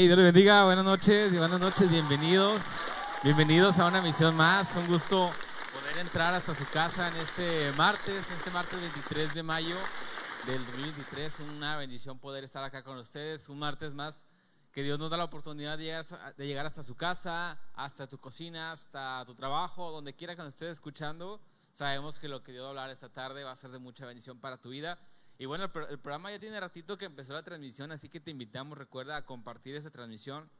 Hey, Dios les bendiga, buenas noches, buenas noches, bienvenidos. Bienvenidos a una misión más. Un gusto poder entrar hasta su casa en este martes, en este martes 23 de mayo del 2023. Una bendición poder estar acá con ustedes. Un martes más que Dios nos da la oportunidad de llegar, de llegar hasta su casa, hasta tu cocina, hasta tu trabajo, donde quiera que nos estés escuchando. Sabemos que lo que Dios va a hablar esta tarde va a ser de mucha bendición para tu vida. Y bueno, el, programa ya tiene ratito que empezó la transmisión, así que te invitamos, recuerda, a compartir esta transmisión,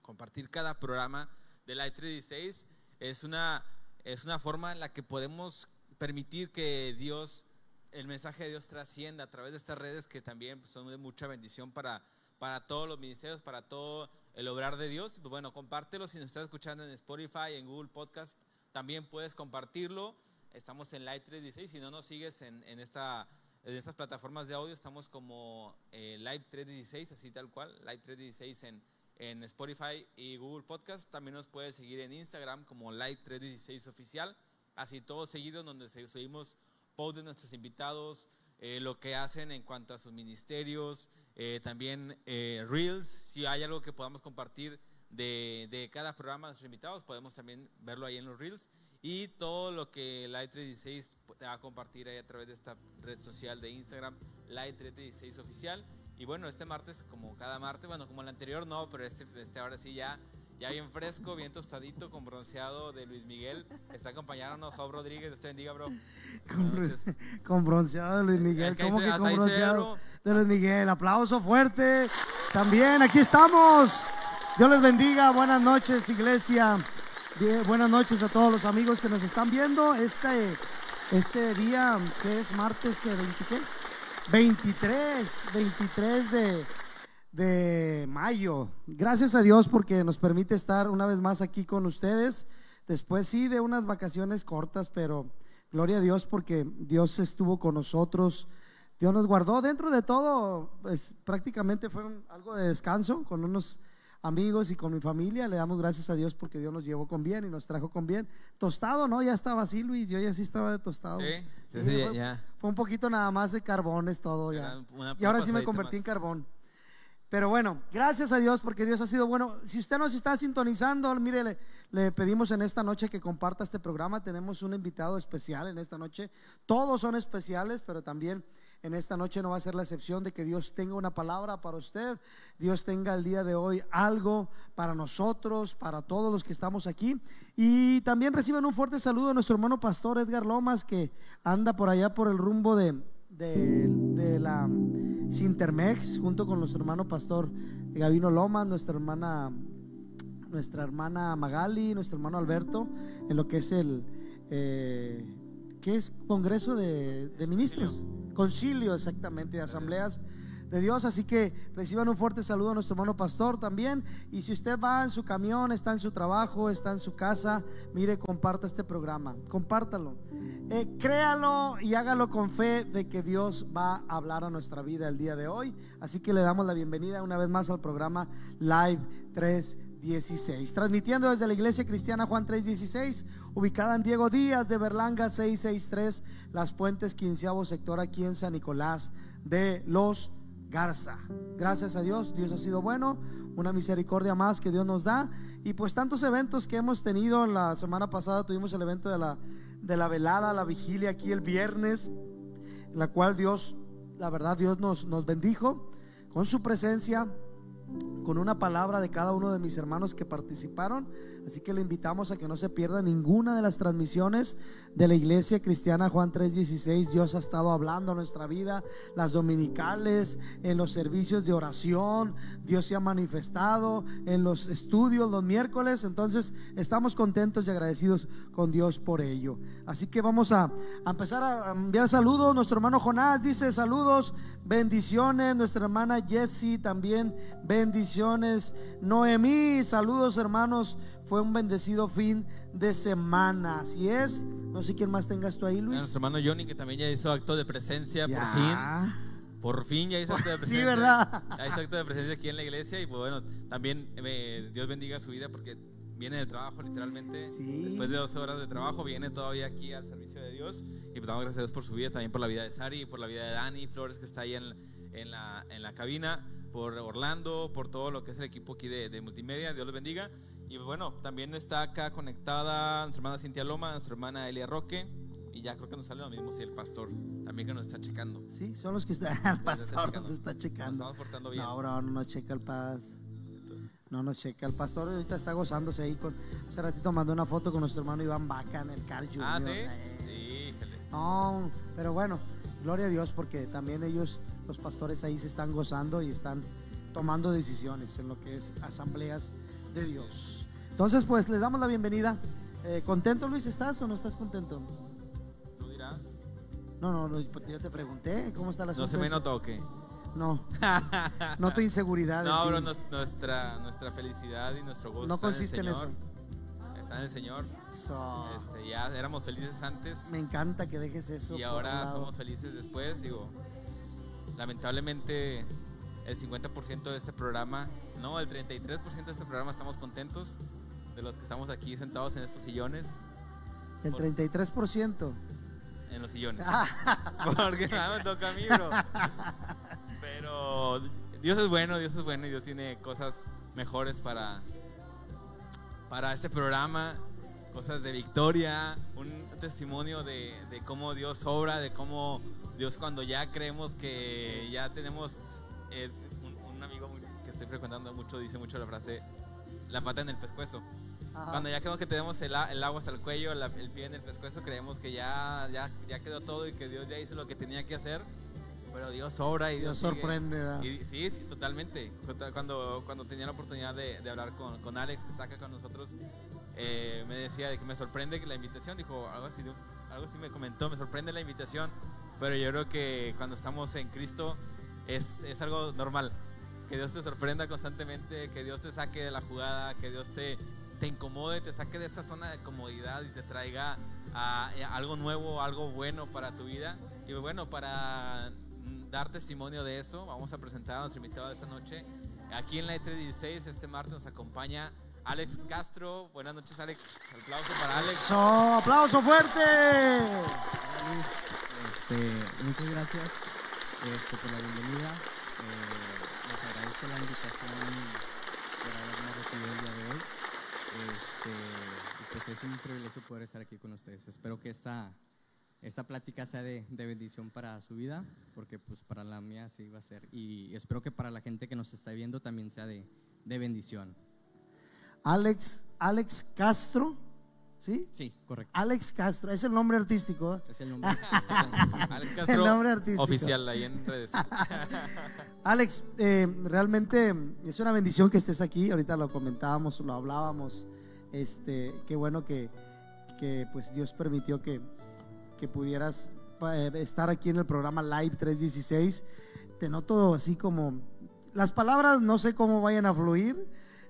compartir cada programa de Live 316. Es una, es una forma en la que podemos permitir que Dios, el mensaje de Dios trascienda a través de estas redes que también pues, son de mucha bendición para, para todos los ministerios, para todo el obrar de Dios. Pues bueno, compártelo si nos estás escuchando en Spotify, en Google Podcast, también puedes compartirlo. Estamos en Live 316, si no nos sigues en, en esta en estas plataformas de audio estamos como eh, Live 316, así tal cual, Live 316 en, en Spotify y Google Podcast. También nos puedes seguir en Instagram como Live 316 Oficial, así todos seguidos donde subimos posts de nuestros invitados, eh, lo que hacen en cuanto a sus ministerios, eh, también eh, Reels, si hay algo que podamos compartir de, de cada programa de nuestros invitados, podemos también verlo ahí en los Reels y todo lo que Live 316 te va a compartir ahí a través de esta red social de Instagram, Live 316 Oficial. Y bueno, este martes, como cada martes, bueno, como el anterior no, pero este, este ahora sí ya, ya bien fresco, bien tostadito, con bronceado de Luis Miguel. Está acompañándonos Job Rodríguez, Dios te bendiga, bro. Con, con, bronceado de Luis Miguel, ¿cómo que con bronceado de Luis Miguel? Aplauso fuerte. También aquí estamos. Dios les bendiga, buenas noches, iglesia. Buenas noches a todos los amigos que nos están viendo. Este, este día, que es martes, que 20, ¿qué? 23, 23 de, de mayo. Gracias a Dios porque nos permite estar una vez más aquí con ustedes. Después sí de unas vacaciones cortas, pero gloria a Dios porque Dios estuvo con nosotros. Dios nos guardó dentro de todo, pues prácticamente fue algo de descanso con unos amigos y con mi familia. Le damos gracias a Dios porque Dios nos llevó con bien y nos trajo con bien. Tostado, ¿no? Ya estaba así, Luis. Yo ya sí estaba de tostado. Sí, sí, sí, fue, ya. fue, un poquito nada más de carbones todo ya. Y ahora sí me convertí en carbón. Pero bueno, gracias a Dios porque Dios ha sido bueno. Si usted nos está sintonizando, mire, le, le, pedimos en esta noche que comparta este programa. Tenemos un invitado especial en esta noche. Todos son especiales, pero también en esta noche no va a ser la excepción de que Dios tenga una palabra para usted. Dios tenga el día de hoy algo para nosotros, para todos los que estamos aquí. Y también reciban un fuerte saludo a nuestro hermano pastor Edgar Lomas, que anda por allá por el rumbo de, de, de la Sintermex, junto con nuestro hermano pastor Gavino Lomas, nuestra hermana, nuestra hermana Magali, nuestro hermano Alberto, en lo que es el, eh, ¿qué es? Congreso de, de Ministros. Concilio. Concilio, exactamente, de asambleas de Dios. Así que reciban un fuerte saludo a nuestro hermano pastor también. Y si usted va en su camión, está en su trabajo, está en su casa, mire, comparta este programa, compártalo. Eh, créalo y hágalo con fe de que Dios va a hablar a nuestra vida el día de hoy. Así que le damos la bienvenida una vez más al programa Live 316. Transmitiendo desde la Iglesia Cristiana Juan 316, ubicada en Diego Díaz de Berlanga 663, Las Puentes, quinceavo sector aquí en San Nicolás de los Garza. Gracias a Dios, Dios ha sido bueno, una misericordia más que Dios nos da. Y pues tantos eventos que hemos tenido, la semana pasada tuvimos el evento de la, de la velada, la vigilia aquí el viernes, en la cual Dios, la verdad Dios nos, nos bendijo con su presencia, con una palabra de cada uno de mis hermanos que participaron. Así que le invitamos a que no se pierda ninguna de las transmisiones de la Iglesia Cristiana Juan 3:16. Dios ha estado hablando a nuestra vida, las dominicales, en los servicios de oración. Dios se ha manifestado en los estudios los miércoles. Entonces estamos contentos y agradecidos con Dios por ello. Así que vamos a, a empezar a enviar saludos. Nuestro hermano Jonás dice saludos, bendiciones. Nuestra hermana Jessie también bendiciones. Noemí, saludos hermanos fue un bendecido fin de semana. Así es. No sé quién más tengas tú ahí, Luis. Nuestro hermano Johnny, que también ya hizo acto de presencia ya. por fin. Por fin ya hizo acto de presencia. Sí, ¿verdad? Ya hizo acto de presencia aquí en la iglesia. Y pues bueno, también eh, Dios bendiga su vida porque viene del trabajo literalmente. Sí. Después de 12 horas de trabajo, viene todavía aquí al servicio de Dios. Y pues damos gracias a Dios por su vida, también por la vida de Sari, por la vida de Dani Flores, que está ahí en, en, la, en la cabina por Orlando, por todo lo que es el equipo aquí de, de multimedia. Dios los bendiga. Y bueno, también está acá conectada nuestra hermana Cintia Loma, nuestra hermana Elia Roque. Y ya creo que nos sale lo mismo si el pastor también que nos está checando. Sí, son los que están. El pastor nos está Nos checando. estamos portando bien. No, bro, no nos checa el paz. No nos checa. El pastor ahorita está gozándose ahí con. Hace ratito mandó una foto con nuestro hermano Iván Vaca en el Car Junior. Ah, sí. Eh, Sí. No, pero bueno, gloria a Dios porque también ellos, los pastores ahí se están gozando y están tomando decisiones en lo que es asambleas de Dios. Entonces, pues les damos la bienvenida. Eh, ¿Contento, Luis, estás o no estás contento? Tú dirás. No, no, pues yo te pregunté cómo está la No se me notó que. No, noto inseguridad. en No, bro, nos- nuestra, nuestra felicidad y nuestro gozo No está consiste en el eso. Señor. Está en el Señor. So, Este, ya éramos felices antes me encanta que dejes eso. y ahora somos felices después. Digo, lamentablemente el 50% de este programa, no, el 33% de este programa estamos contentos de los que estamos aquí sentados en estos sillones, El 33%. en los sillones. Porque nada me toca a mí, bro. Pero Dios es bueno, Dios es bueno y Dios tiene cosas mejores para, para este programa, cosas de victoria, un testimonio de, de cómo Dios obra, de cómo Dios cuando ya creemos que ya tenemos, eh, un, un amigo que estoy frecuentando mucho dice mucho la frase, la pata en el pescuezo. Ajá. Cuando ya creemos que tenemos el, el agua hasta el cuello, la- el pie en el pescuezo, creemos que ya, ya, ya quedó todo y que Dios ya hizo lo que tenía que hacer. Pero Dios obra y Dios Dios, sorprende. Y, sí, totalmente. Cuando, cuando tenía la oportunidad de, de hablar con, con Alex, que está acá con nosotros, eh, me decía de que me sorprende que la invitación, dijo algo así, algo así me comentó, me sorprende la invitación, pero yo creo que cuando estamos en Cristo es, es algo normal. Que Dios te sorprenda constantemente, que Dios te saque de la jugada, que Dios te, te incomode, te saque de esa zona de comodidad y te traiga a, a algo nuevo, algo bueno para tu vida. Y bueno, para dar testimonio de eso, vamos a presentar a nuestro invitado de esta noche. Aquí en la E316, este martes nos acompaña Alex Castro. Buenas noches, Alex. Aplauso para Alex. So, aplauso fuerte. Luis. Este, muchas gracias este, por la bienvenida. Eh, les agradezco la invitación por haberme recibido el día de hoy. Este, pues es un privilegio poder estar aquí con ustedes. Espero que esta, esta plática sea de, de bendición para su vida, porque pues para la mía sí va a ser. Y espero que para la gente que nos está viendo también sea de, de bendición. Alex, Alex Castro, ¿sí? Sí, correcto. Alex Castro, es el nombre artístico. ¿eh? Es el nombre. Alex Castro, nombre artístico. oficial ahí en redes. Alex, eh, realmente es una bendición que estés aquí. Ahorita lo comentábamos, lo hablábamos. Este, qué bueno que, que, pues Dios permitió que, que pudieras eh, estar aquí en el programa Live 316. Te noto así como las palabras no sé cómo vayan a fluir,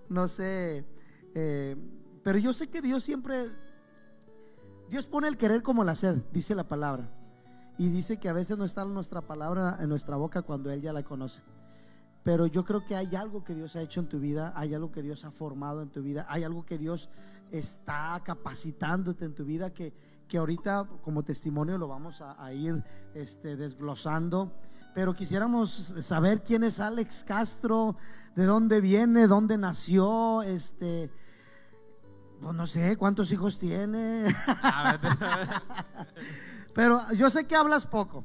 no sé, eh, pero yo sé que Dios siempre Dios pone el querer como el hacer, dice la palabra. Y dice que a veces no está nuestra palabra en nuestra boca cuando Él ya la conoce. Pero yo creo que hay algo que Dios ha hecho en tu vida, hay algo que Dios ha formado en tu vida, hay algo que Dios está capacitándote en tu vida que, que ahorita como testimonio lo vamos a, a ir este, desglosando. Pero quisiéramos saber quién es Alex Castro, de dónde viene, dónde nació, este, pues no sé cuántos hijos tiene. Pero yo sé que hablas poco,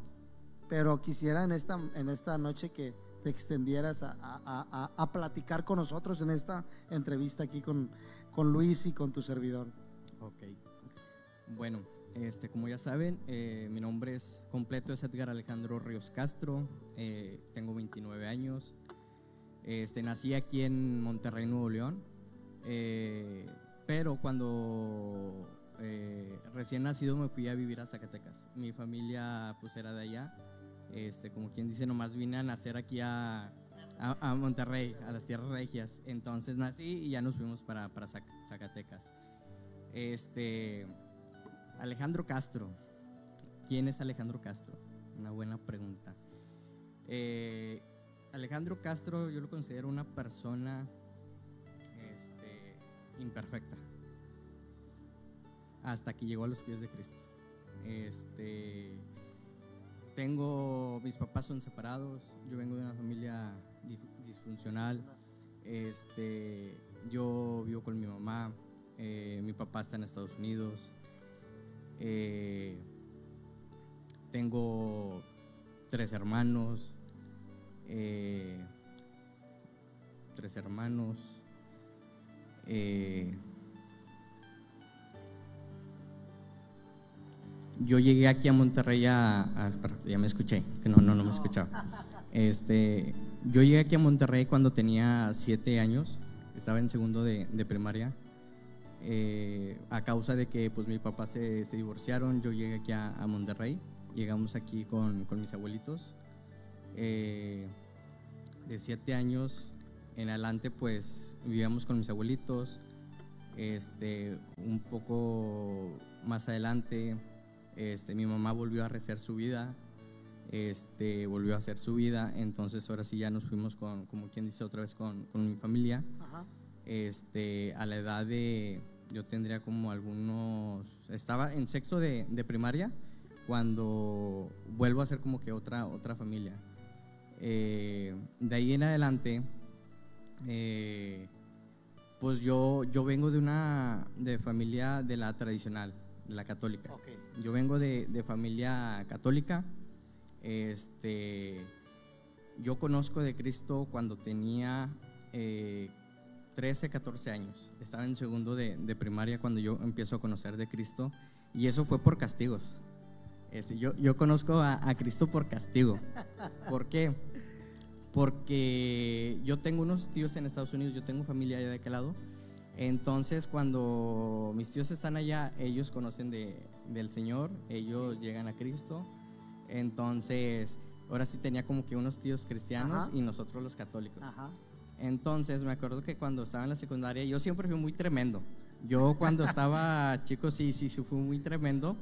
pero quisiera en esta, en esta noche que te extendieras a, a- a- a platicar con nosotros en esta entrevista aquí con, con Luis y con tu servidor. Ok. Bueno, este, como ya saben, eh, mi nombre es completo es Edgar Alejandro Ríos Castro. eh, tengo 29 años. Este, nací aquí en Monterrey, Nuevo León. eh, pero cuando recién nacido me fui a vivir a Zacatecas. Mi familia pues era de allá. Este, como quien dice, nomás vine a nacer aquí a, a, a Monterrey, a las tierras regias. Entonces nací y ya nos fuimos para, para Zac- Zacatecas. Este, Alejandro Castro. ¿Quién es Alejandro Castro? Una buena pregunta. Eh, Alejandro Castro yo lo considero una persona este, imperfecta. Hasta que llegó a los pies de Cristo. Este, tengo, mis papás son separados, yo vengo de una familia disfuncional. Este, yo vivo con mi mamá, eh, mi papá está en Estados Unidos. Eh, tengo tres hermanos, eh, tres hermanos. eh, yo llegué aquí a Monterrey a, ya me escuché, no, no, no me escuchaba. Este, yo llegué aquí a Monterrey cuando tenía siete años, estaba en segundo de primaria. Eh, a causa de que pues mi papá se, se divorciaron, yo llegué aquí a, Monterrey, llegamos aquí con, con mis abuelitos. Eh, de siete años en adelante pues vivíamos con mis abuelitos. Este, un poco más adelante, este, mi mamá volvió a rehacer su vida, este, volvió a hacer su vida, entonces ahora sí ya nos fuimos con, como quien dice otra vez, con, con mi familia Ajá. Este, a la edad de, yo tendría como algunos, estaba en sexto de, de primaria cuando vuelvo a ser como que otra, otra familia. Eh, de ahí en adelante, eh, pues yo, yo vengo de una de familia de la tradicional, de la católica. Yo vengo de, de familia católica. Este, yo conozco de Cristo cuando tenía eh, 13, 14 años. Estaba en segundo de, de primaria cuando yo empiezo a conocer de Cristo. Y eso fue por castigos. Este, yo, yo conozco a, a Cristo por castigo. ¿Por qué? Porque yo tengo unos tíos en Estados Unidos, yo tengo familia allá de aquel lado. Entonces, cuando mis tíos están allá, ellos conocen de, del Señor, ellos llegan a Cristo. Entonces, ahora sí tenía como que unos tíos cristianos Ajá. y nosotros los católicos. Ajá. Entonces, me acuerdo que cuando estaba en la secundaria, yo siempre fui muy tremendo. Yo cuando estaba chico, sí, sí, sí, fui muy tremendo.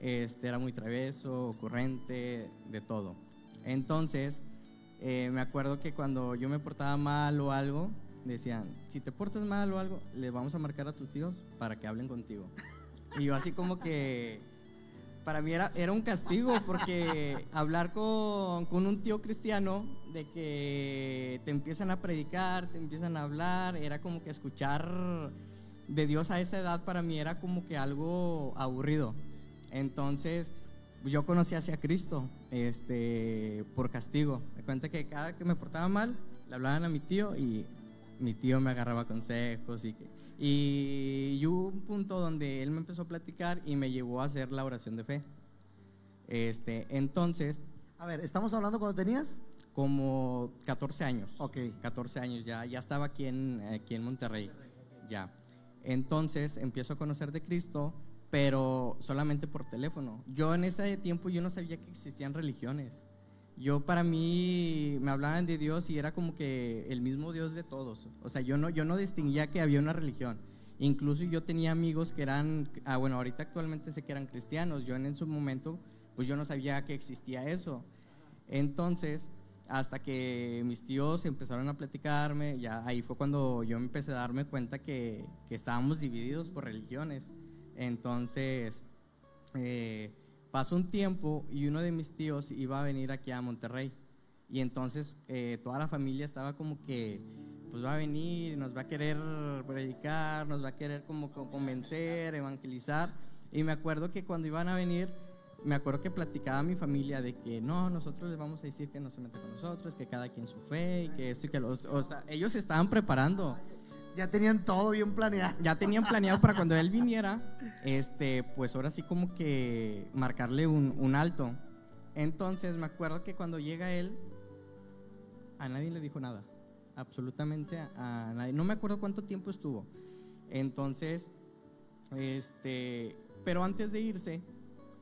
Este, era muy travieso, ocurrente, de todo. Entonces, eh, me acuerdo que cuando yo me portaba mal o algo, decían, si te portas mal o algo, le vamos a marcar a tus hijos para que hablen contigo. Y yo así como que, para mí era, era un castigo, porque hablar con, con un tío cristiano, de que te empiezan a predicar, te empiezan a hablar, era como que escuchar de Dios a esa edad para mí era como que algo aburrido. Entonces, yo conocí hacia Cristo este, por castigo. Me cuenta que cada que me portaba mal, le hablaban a mi tío y mi tío me agarraba consejos. Y, que- y, y hubo un punto donde él me empezó a platicar y me llevó a hacer la oración de fe. Este, entonces, A ver, ¿estamos hablando cuando tenías? como 14 años. Ok. 14 años ya, ya estaba aquí en, aquí en Monterrey. Ya. Entonces empiezo a conocer de Cristo, pero solamente por teléfono. Yo en ese tiempo yo no sabía que existían religiones. Yo para mí me hablaban de Dios y era como que el mismo Dios de todos. O sea, yo no, yo no distinguía que había una religión. Incluso yo tenía amigos que eran, ah, bueno, ahorita actualmente sé que eran cristianos. Yo en, su momento, pues yo no sabía que existía eso. Entonces, hasta que mis tíos empezaron a platicarme, ya ahí fue cuando yo empecé a darme cuenta que, que estábamos divididos por religiones. Entonces, eh, pasó un tiempo y uno de mis tíos iba a venir aquí a Monterrey. Y entonces eh, toda la familia estaba como que, pues va a venir, nos va a querer predicar, nos va a querer como co- convencer, evangelizar. Y me acuerdo que cuando iban a venir, me acuerdo que platicaba a mi familia de que no, nosotros les vamos a decir que no se meta con nosotros, que cada quien su fe y que esto y que lo O sea, ellos se estaban preparando. Ya tenían todo bien planeado. Ya tenían planeado para cuando él viniera, este, pues ahora sí como que marcarle un, un alto. Entonces me acuerdo que cuando llega él, a nadie le dijo nada. Absolutamente a, nadie. No me acuerdo cuánto tiempo estuvo. Entonces, este, pero antes de irse,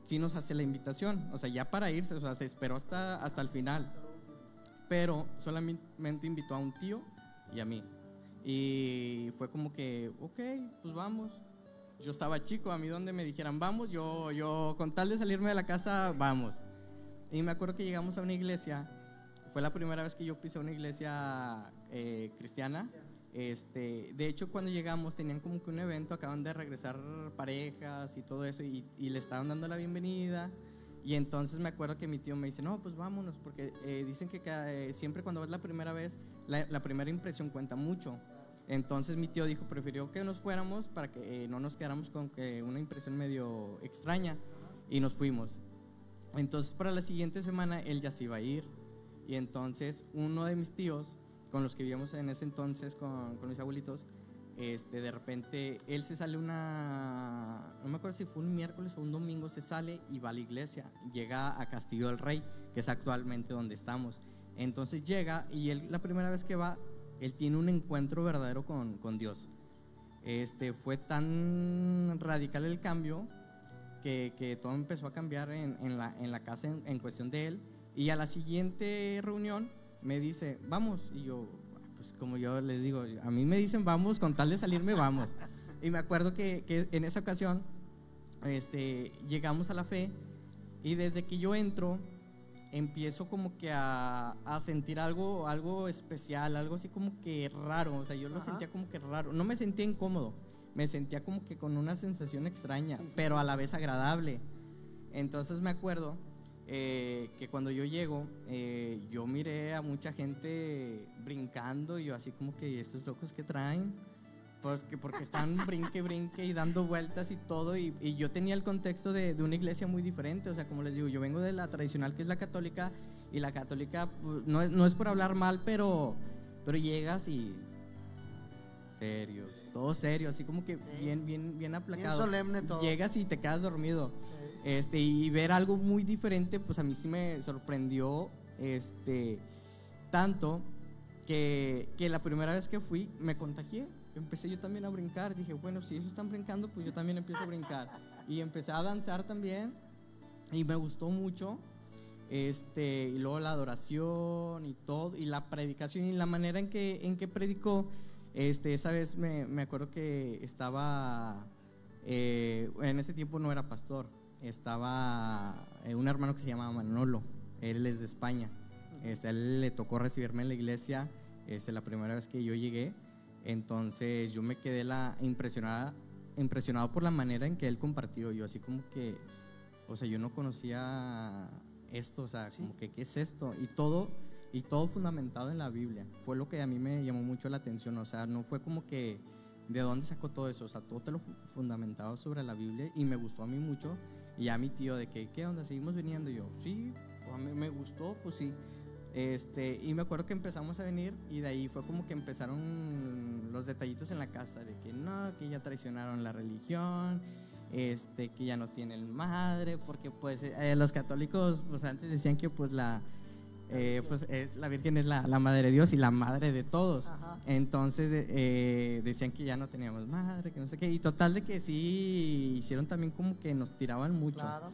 sí nos hace la invitación. O sea, ya para irse, o sea, se esperó hasta, hasta el final. Pero solamente invitó a un tío y a mí. Y fue como que, ok, pues vamos. Yo estaba chico, a mí donde me dijeran vamos, yo, yo con tal de salirme de la casa, vamos. Y me acuerdo que llegamos a una iglesia, fue la primera vez que yo pisé una iglesia eh, cristiana. Este, de hecho, cuando llegamos tenían como que un evento, acaban de regresar parejas y todo eso, y, y le estaban dando la bienvenida. Y entonces me acuerdo que mi tío me dice, no, pues vámonos, porque eh, dicen que eh, siempre cuando vas la primera vez, la, la, primera impresión cuenta mucho. Entonces mi tío dijo, prefirió que nos fuéramos para que eh, no nos quedáramos con una impresión medio extraña y nos fuimos. Entonces para la siguiente semana él ya se iba a ir y entonces uno de mis tíos, con los que vivíamos en ese entonces con, con mis abuelitos, este, de repente él se sale una, no me acuerdo si fue un miércoles o un domingo, se sale y va a la iglesia, llega a Castillo del Rey, que es actualmente donde estamos. Entonces llega y él la primera vez que va, él tiene un encuentro verdadero con, con Dios. Este, fue tan radical el cambio que, que todo empezó a cambiar en, la, en la, casa en, en cuestión de él. Y a la siguiente reunión me dice, vamos, y yo, pues, como yo les digo, a mí me dicen vamos, con tal de salirme vamos. Y me acuerdo que, que en esa ocasión este, llegamos a la fe y desde que yo entro empiezo como que a, a, sentir algo, algo especial, algo así como que raro, o sea, yo lo Ajá. sentía como que raro, no me sentía incómodo, me sentía como que con una sensación extraña, sí, sí. pero a la vez agradable. Entonces me acuerdo eh, que cuando yo llego, eh, yo miré a mucha gente brincando y yo así como que estos locos que traen, pues que porque están brinque, brinque y dando vueltas y todo, y, y yo tenía el contexto de, de, una iglesia muy diferente, o sea, como les digo, yo vengo de la tradicional que es la católica, y la católica pues, no, es, no es por hablar mal, pero, pero llegas y serios, todo serio, así como que sí. bien, bien, bien aplacado. Bien solemne todo. Llegas y te quedas dormido. Sí. Este, y ver algo muy diferente, pues a mí sí me sorprendió este, tanto que, que la primera vez que fui me contagié. Empecé yo también a brincar. Dije, bueno, si ellos están brincando, pues yo también empiezo a brincar. Y empecé a danzar también. Y me gustó mucho. Este, y luego la adoración y todo. Y la predicación y la manera en que, en que predicó. Este, esa vez me, me acuerdo que estaba. Eh, en ese tiempo no era pastor estaba eh, un hermano que se llama Manolo, él es de España. Este, a él le tocó recibirme en la iglesia este, la primera vez que yo llegué. Entonces yo me quedé la impresionada, impresionado por la manera en que él compartió. Yo así como que, o sea, yo no conocía esto, o sea, ¿Sí? como que, ¿qué es esto? Y todo, y todo fundamentado en la Biblia. Fue lo que a mí me llamó mucho la atención, o sea, no fue como que, ¿de dónde sacó todo eso? O sea, todo te lo fundamentaba sobre la Biblia y me gustó a mí mucho. Y a mi tío de que, ¿qué onda? ¿Seguimos viniendo? Y yo, sí, a mí me gustó, pues sí. Este, y me acuerdo que empezamos a venir y de ahí fue como que empezaron los detallitos en la casa de que no, que ya traicionaron la religión, este, que ya no tienen madre, porque pues eh, los católicos pues antes decían que pues la, eh, pues es, la Virgen es la, la, madre de Dios y la madre de todos. Ajá. Entonces eh, decían que ya no teníamos madre, que no sé qué. Y total de que sí hicieron también como que nos tiraban mucho. Claro.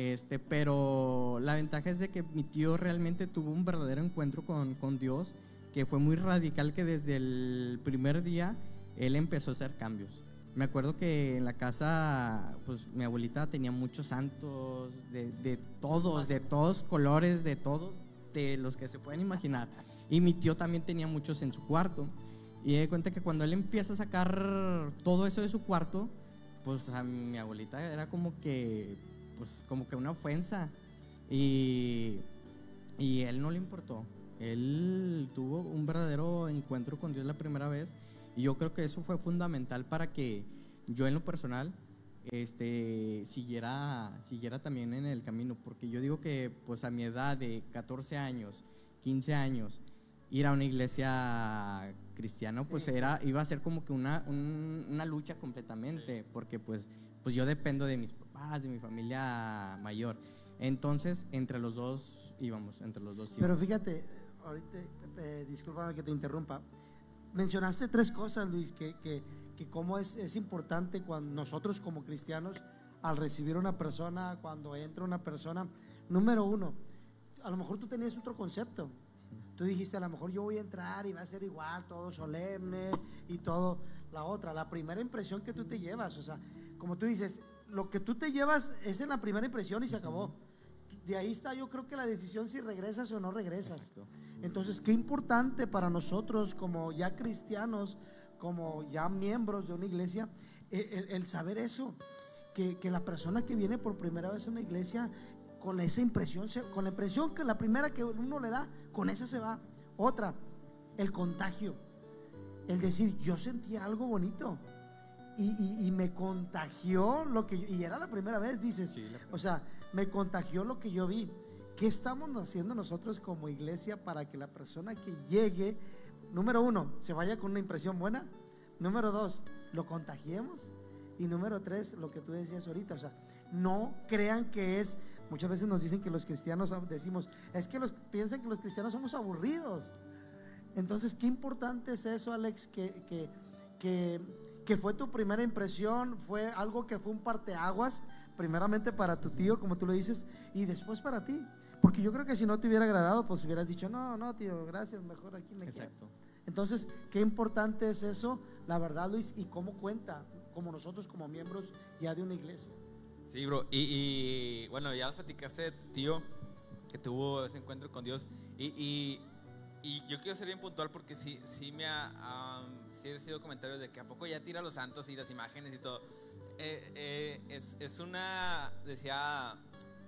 Este, pero la ventaja es de que mi tío realmente tuvo un verdadero encuentro con, con Dios, que fue muy radical, que desde el primer día él empezó a hacer cambios. Me acuerdo que en la casa, pues mi abuelita tenía muchos santos, de, de todos, de todos colores, de todos de los que se pueden imaginar. Y mi tío también tenía muchos en su cuarto. Y de cuenta que cuando él empieza a sacar todo eso de su cuarto, pues a mi abuelita era como que, pues como que una ofensa. Y, y él no le importó. Él tuvo un verdadero encuentro con Dios la primera vez. Y yo creo que eso fue fundamental para que yo en lo personal este, siguiera, siguiera también en el camino, porque yo digo que pues a mi edad de 14 años, 15 años, ir a una iglesia cristiana, pues sí, era, iba a ser como que una, un, una lucha completamente, sí. porque pues, pues yo dependo de mis papás, de mi familia mayor. Entonces, entre los dos íbamos, entre los dos íbamos. Pero fíjate, ahorita, eh, discúlpame que te interrumpa, mencionaste tres cosas, Luis, que, que que cómo es, es importante cuando nosotros como cristianos, al recibir una persona, cuando entra una persona, número uno, a lo mejor tú tenías otro concepto. Tú dijiste, a lo mejor yo voy a entrar y va a ser igual, todo solemne y todo. La otra, la primera impresión que tú te llevas, o sea, como tú dices, lo que tú te llevas es en la primera impresión y se acabó. De ahí está yo creo que la decisión si regresas o no regresas. Entonces, qué importante para nosotros como ya cristianos, como ya miembros de una iglesia, el, el saber eso, que, que, la persona que viene por primera vez a una iglesia con esa impresión, con la impresión que la primera que uno le da, con esa se va. Otra, el contagio. El decir, yo sentí algo bonito y, y- y me contagió lo que yo, y era la primera vez, dices, Sí, la- o sea, me contagió lo que yo vi. ¿Qué estamos haciendo nosotros como iglesia para que la persona que llegue, número uno, se vaya con una impresión buena? Número dos, lo contagiemos. Y número tres, lo que tú decías ahorita, o sea, no crean que es, muchas veces nos dicen que los cristianos decimos, es que los piensan que los cristianos somos aburridos. Entonces, qué importante es eso, Alex, que, que, que, que fue tu primera impresión, fue algo que fue un parteaguas, primeramente para tu tío, como tú le dices, y después para ti. Porque yo creo que si no te hubiera agradado, pues hubieras dicho, no, no, tío, gracias, mejor aquí me quedo. Exacto. Entonces, qué importante es eso, la verdad, Luis, y cómo cuenta, como nosotros como miembros ya de una iglesia. Sí, bro. Y, y, bueno, ya platicaste, tío, que tuvo ese encuentro con Dios. Y, y, y yo quiero ser bien puntual porque sí, sí me ha, am, sí he recibido comentarios de que a poco ya tira los santos y las imágenes y todo. Eh, eh, es, es una, decía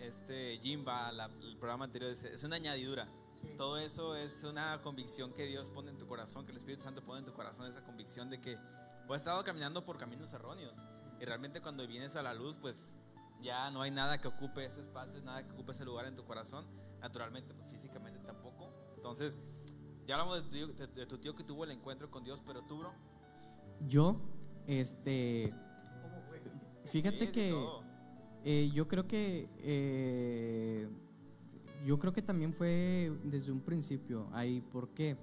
este Jimba, la- el programa anterior, es una añadidura. Todo eso es una convicción que Dios pone en tu corazón, que el Espíritu Santo pone en tu corazón, esa convicción de que pues, has estado caminando por caminos erróneos. Y realmente cuando vienes a la luz, pues ya no hay nada que ocupe ese espacio, nada que ocupe ese lugar en tu corazón. Naturalmente, pues físicamente tampoco. Entonces, ya hablamos de tu, tío, de- de tu tío que tuvo el encuentro con Dios, pero tú, bro. Yo, este, fíjate Sí, de que eh, yo creo que eh, yo creo que también fue desde un principio ahí. ¿Por qué?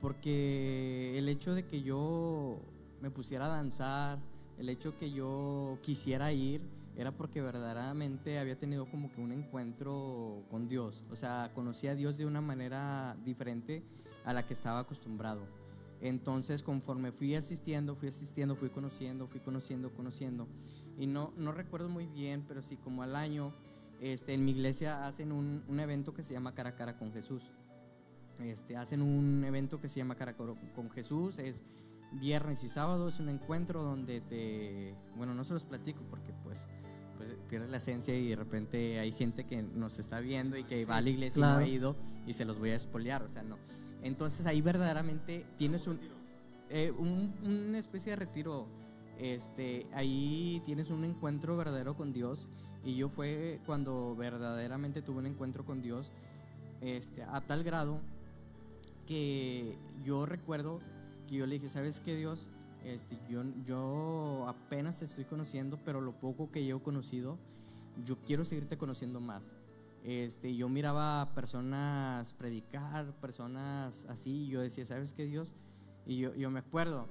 Porque el hecho de que yo me pusiera a danzar, el hecho que yo quisiera ir, era porque verdaderamente había tenido como que un encuentro con Dios. O sea, conocí a Dios de una manera diferente a la que estaba acostumbrado. Entonces, conforme fui asistiendo, fui asistiendo, fui conociendo, fui conociendo, conociendo. Y no, no recuerdo muy bien, pero sí como al año, este, en mi iglesia hacen un, un evento que se llama Cara a Cara con Jesús. Este, hacen un evento que se llama Cara a Cara con Jesús. Es viernes y sábado, es un encuentro donde te... Bueno, no se los platico porque pues, pues pierde la esencia y de repente hay gente que nos está viendo y que va a la iglesia y claro. no ha ido y se los voy a espolear, o sea, no. Entonces ahí verdaderamente tienes un, eh, un- una especie de retiro. Este, ahí tienes un encuentro verdadero con Dios. Y yo fue cuando verdaderamente tuve un encuentro con Dios. Este, a tal grado que yo recuerdo que yo le dije, ¿sabes qué Dios? Este, yo, yo apenas te estoy conociendo, pero lo poco que yo he conocido, yo quiero seguirte conociendo más. Este, yo miraba personas predicar, personas así, y yo decía, ¿sabes qué Dios? Y yo, yo me acuerdo,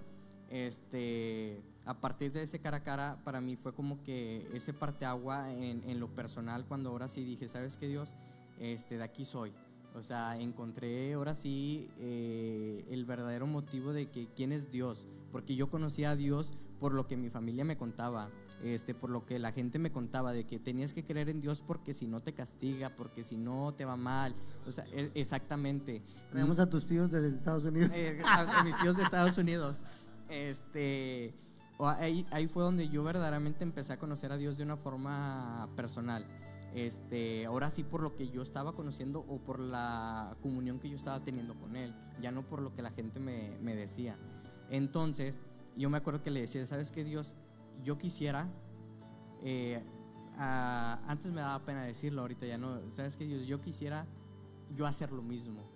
este, a partir de ese cara a cara, para mí fue como que ese parteagua en, en lo personal, cuando ahora sí dije, ¿sabes qué Dios? Este, de aquí soy. O sea, encontré ahora sí eh, el verdadero motivo de que quién es Dios, porque yo conocía a Dios por lo que mi familia me contaba, este, por lo que la gente me contaba, de que tenías que creer en Dios porque si no te castiga, porque si no te va mal, o sea, e- exactamente. Traemos a tus tíos desde Estados Unidos. Eh, a- a mis tíos de Estados Unidos. Este, ahí, ahí fue donde yo verdaderamente empecé a conocer a Dios de una forma personal. Este, ahora sí por lo que yo estaba conociendo o por la comunión que yo estaba teniendo con Él, ya no por lo que la gente me, me decía. Entonces, yo me acuerdo que le decía, ¿sabes qué Dios? Yo quisiera, eh, antes me daba pena decirlo, ahorita ya no, ¿sabes qué Dios? Yo quisiera yo hacer lo mismo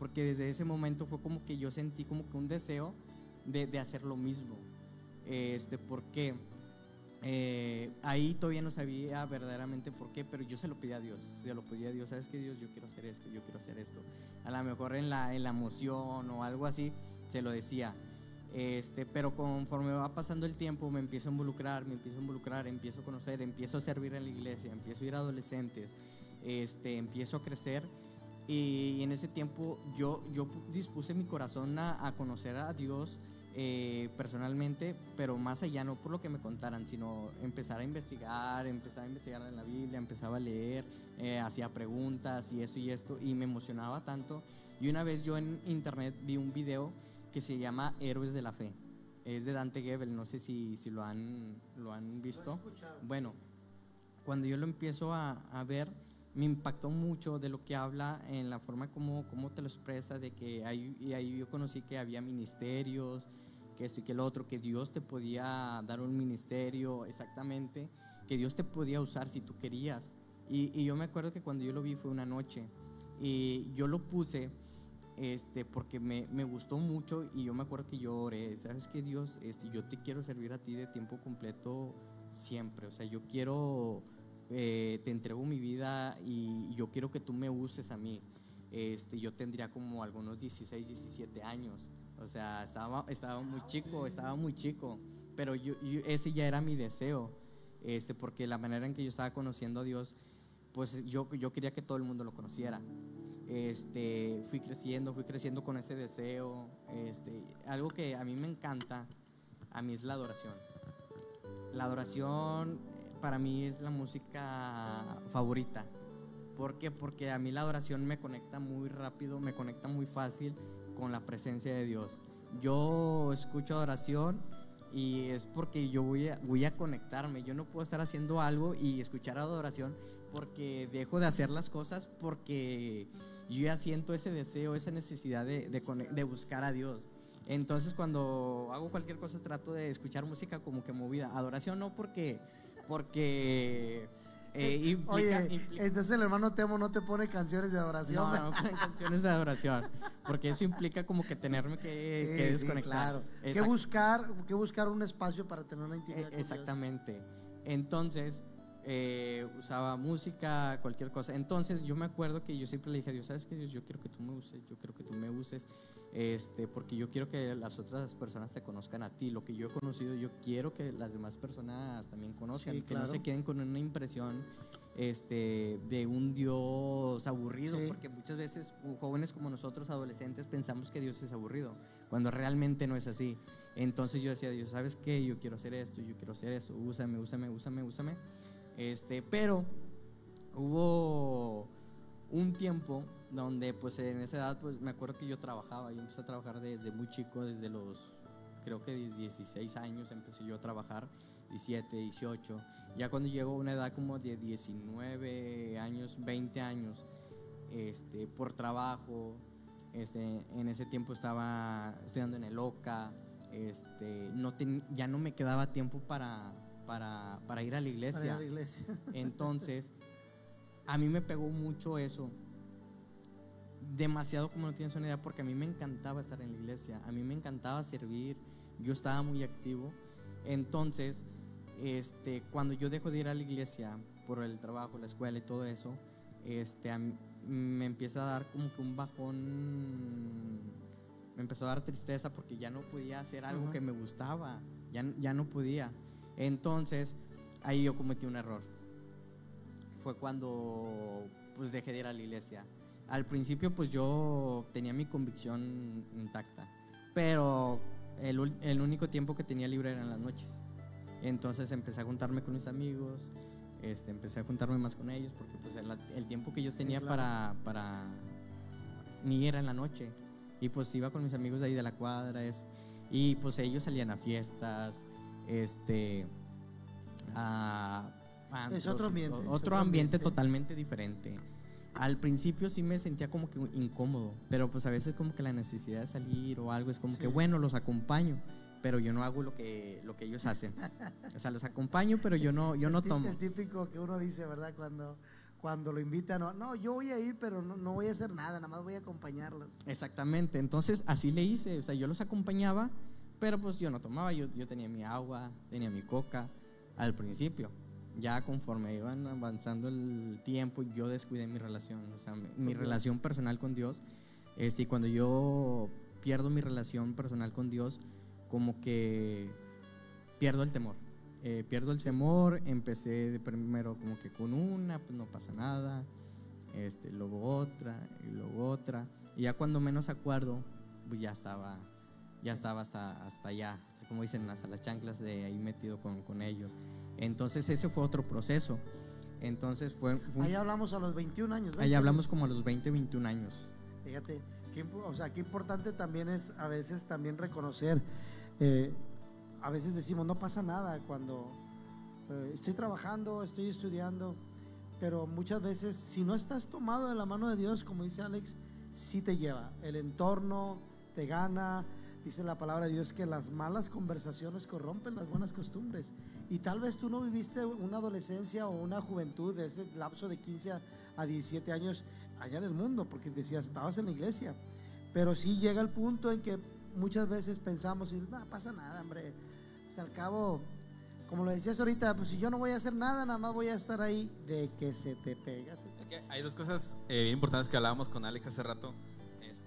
porque desde ese momento fue como que yo sentí como que un deseo de, hacer lo mismo. Este, porque eh, ahí todavía no sabía verdaderamente por qué, pero yo se lo pedí a Dios, se lo pedí a Dios, ¿sabes qué Dios? Yo quiero hacer esto, yo quiero hacer esto. A lo mejor en la, en la emoción o algo así, se lo decía. Este, pero conforme va pasando el tiempo me empiezo a involucrar, me empiezo a involucrar, empiezo a conocer, empiezo a servir en la iglesia, empiezo a ir a adolescentes, este, empiezo a crecer y en ese tiempo yo, yo pu- dispuse mi corazón a, a conocer a Dios eh, personalmente, pero más allá, no por lo que me contaran, sino empezar a investigar, empezar a investigar en la Biblia, empezaba a leer, eh, hacía preguntas y esto y esto, y me emocionaba tanto. Y una vez yo en internet vi un video que se llama Héroes de la Fe. Es de Dante Gebel, no sé si, si lo, han, lo han visto. Bueno, cuando yo lo empiezo a, a ver, me impactó mucho de lo que habla en la forma como, como te lo expresa, de que ahí, y ahí yo conocí que había ministerios, que esto y que lo otro, que Dios te podía dar un ministerio exactamente, que Dios te podía usar si tú querías. Y, y yo me acuerdo que cuando yo lo vi fue una noche y yo lo puse este, porque me, me, gustó mucho y yo me acuerdo que yo oré, ¿sabes qué Dios? Este, yo te quiero servir a ti de tiempo completo siempre, o sea, yo quiero eh, te entrego mi vida y yo quiero que tú me uses a mí. Este, yo tendría como algunos 16, 17 años. O sea, estaba, estaba muy chico, estaba muy chico. Pero yo, ese ya era mi deseo. Este, porque la manera en que yo estaba conociendo a Dios, pues yo, yo quería que todo el mundo lo conociera. Este, fui creciendo, fui creciendo con ese deseo. Este, algo que a mí me encanta, a mí es la adoración. La adoración para mí es la música favorita. ¿Por qué? Porque a mí la adoración me conecta muy rápido, me conecta muy fácil con la presencia de Dios. Yo escucho adoración y es porque yo voy a, voy a conectarme. Yo no puedo estar haciendo algo y escuchar adoración porque dejo de hacer las cosas porque yo ya siento ese deseo, esa necesidad de, de, de buscar a Dios. Entonces cuando hago cualquier cosa trato de escuchar música como que movida. Adoración no porque porque... Eh, Oye, entonces el hermano Temo no te pone canciones de adoración. No, no pone canciones de adoración, porque eso implica como que tenerme que, desconectar. Sí, Que buscar, que buscar un espacio para tener una intimidad. exactamente. Entonces, eh, usaba música, cualquier cosa. Entonces, yo me acuerdo que yo siempre le dije a Dios, ¿sabes qué, Dios? Yo quiero que tú me uses, yo quiero que tú me uses este, porque yo quiero que las otras personas te conozcan a ti. Lo que yo he conocido, yo quiero que las demás personas también conozcan, que no se queden con una impresión este, de un Dios aburrido, porque muchas veces jóvenes como nosotros, adolescentes, pensamos que Dios es aburrido, cuando realmente no es así. Entonces yo decía, Dios, ¿sabes qué? Yo quiero hacer esto, yo quiero hacer eso, úsame, úsame, úsame, úsame. Este, pero hubo un tiempo donde pues en esa edad pues me acuerdo que yo trabajaba, yo empecé a trabajar desde muy chico, desde los creo que 16 años empecé yo a trabajar, 17, 18, ya cuando llegó a una edad como de 19 años, 20 años, este, por trabajo, este, en ese tiempo estaba estudiando en el OCA, este, no ya no me quedaba tiempo para, para, para ir a la iglesia. Para ir a la iglesia. Entonces, a mí me pegó mucho eso. Demasiado como no tienes una idea, porque a mí me encantaba estar en la iglesia, a mí me encantaba servir, yo estaba muy activo. Entonces, este, cuando yo dejo de ir a la iglesia por el trabajo, la escuela y todo eso, este, me empieza a dar como que un bajón, me empezó a dar tristeza porque ya no podía hacer algo que me gustaba, ya, ya no podía. Entonces, ahí yo cometí un error fue cuando pues dejé de ir a la iglesia. Al principio pues yo tenía mi convicción intacta, pero el, el único tiempo que tenía libre era en las noches. Entonces empecé a juntarme con mis amigos, este, empecé a juntarme más con ellos porque pues el, tiempo que yo tenía para, para mí era en la noche. Y pues iba con mis amigos de ahí de la cuadra, eso. Y pues ellos salían a fiestas, este, a es otro ambiente. Otro, ambiente, totalmente diferente. Al principio sí me sentía como que incómodo, pero pues a veces como que la necesidad de salir o algo es como que bueno, los acompaño, pero yo no hago lo que, lo que ellos hacen. o sea, los acompaño, pero yo no, yo no tomo. El típico que uno dice, ¿verdad? Cuando, cuando lo invitan, no, no, yo voy a ir, pero no, no voy a hacer nada, nada más voy a acompañarlos. Exactamente, entonces así le hice, o sea, yo los acompañaba, pero pues yo no tomaba, yo, yo tenía mi agua, tenía mi coca al principio ya conforme iban avanzando el tiempo, yo descuidé mi relación, o sea, mi, relación personal con Dios. Este, y cuando yo pierdo mi relación personal con Dios, como que pierdo el temor. Eh, pierdo el temor, empecé de primero como que con una, pues no pasa nada, este, luego otra, y luego otra. Y ya cuando menos acuerdo, pues ya estaba, ya estaba hasta, hasta allá, hasta, como dicen, hasta las chanclas de ahí metido con, con ellos. Entonces ese fue otro proceso. Entonces fue... ahí hablamos a los 21 años. Ahí hablamos como a los 20, 21 años. Fíjate, qué, o sea, qué importante también es a veces también reconocer, eh, a veces decimos no pasa nada cuando eh, estoy trabajando, estoy estudiando, pero muchas veces si no estás tomado de la mano de Dios, como dice Alex, sí te lleva. El entorno te gana. Dice la palabra de Dios que las malas conversaciones corrompen las buenas costumbres. Y tal vez tú no viviste una adolescencia o una juventud de ese lapso de 15 a- a 17 años allá en el mundo, porque decías, estabas en la iglesia. Pero sí llega el punto en que muchas veces pensamos, no pasa nada, hombre. Sea, al cabo, como lo decías ahorita, pues si yo no voy a hacer nada, nada más voy a estar ahí de que se te pega. hay dos cosas eh, importantes que hablábamos con Alex hace rato.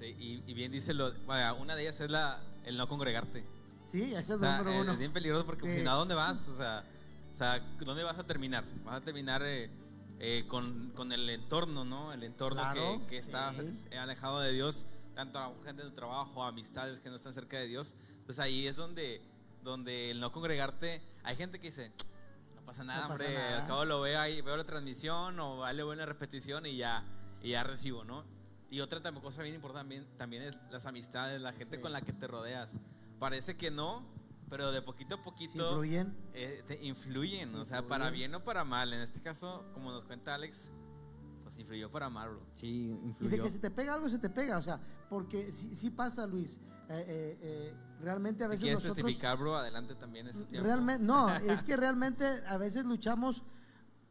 Este, y, y bien dice lo, vaya, una de ellas es la, el no congregarte. Sí, ese es O sea, número es, uno. es bien peligroso porque Sí. si no, ¿a dónde vas? O sea, o sea, ¿dónde vas a terminar? Vas a terminar eh, eh, con, con el entorno, ¿no? El entorno Claro, que, que está sí. eh, alejado de Dios, tanto a gente de tu trabajo, amistades que no están cerca de Dios. Entonces ahí es donde, donde el no congregarte, hay gente que dice, no pasa nada, No pasa hombre, nada". al cabo lo veo ahí, veo la transmisión o ahí le veo una repetición y ya, y ya recibo, ¿no? Y otra cosa bien importante también, también es las amistades, la gente Sí. con la que te rodeas. Parece que no, pero de poquito a Sí, poquito influyen. eh, te influyen, o sea, Influyen. para bien o para mal. En este caso, como nos cuenta Alex, pues influyó para mal, bro. Sí, Y de influyó. que se te pega algo, se te pega. O sea, porque sí, sí pasa, Luis. Eh, eh, eh, realmente a Si veces quieres nosotros... testificar, bro, adelante también ese tiempo. Realmente, no, es que realmente a veces luchamos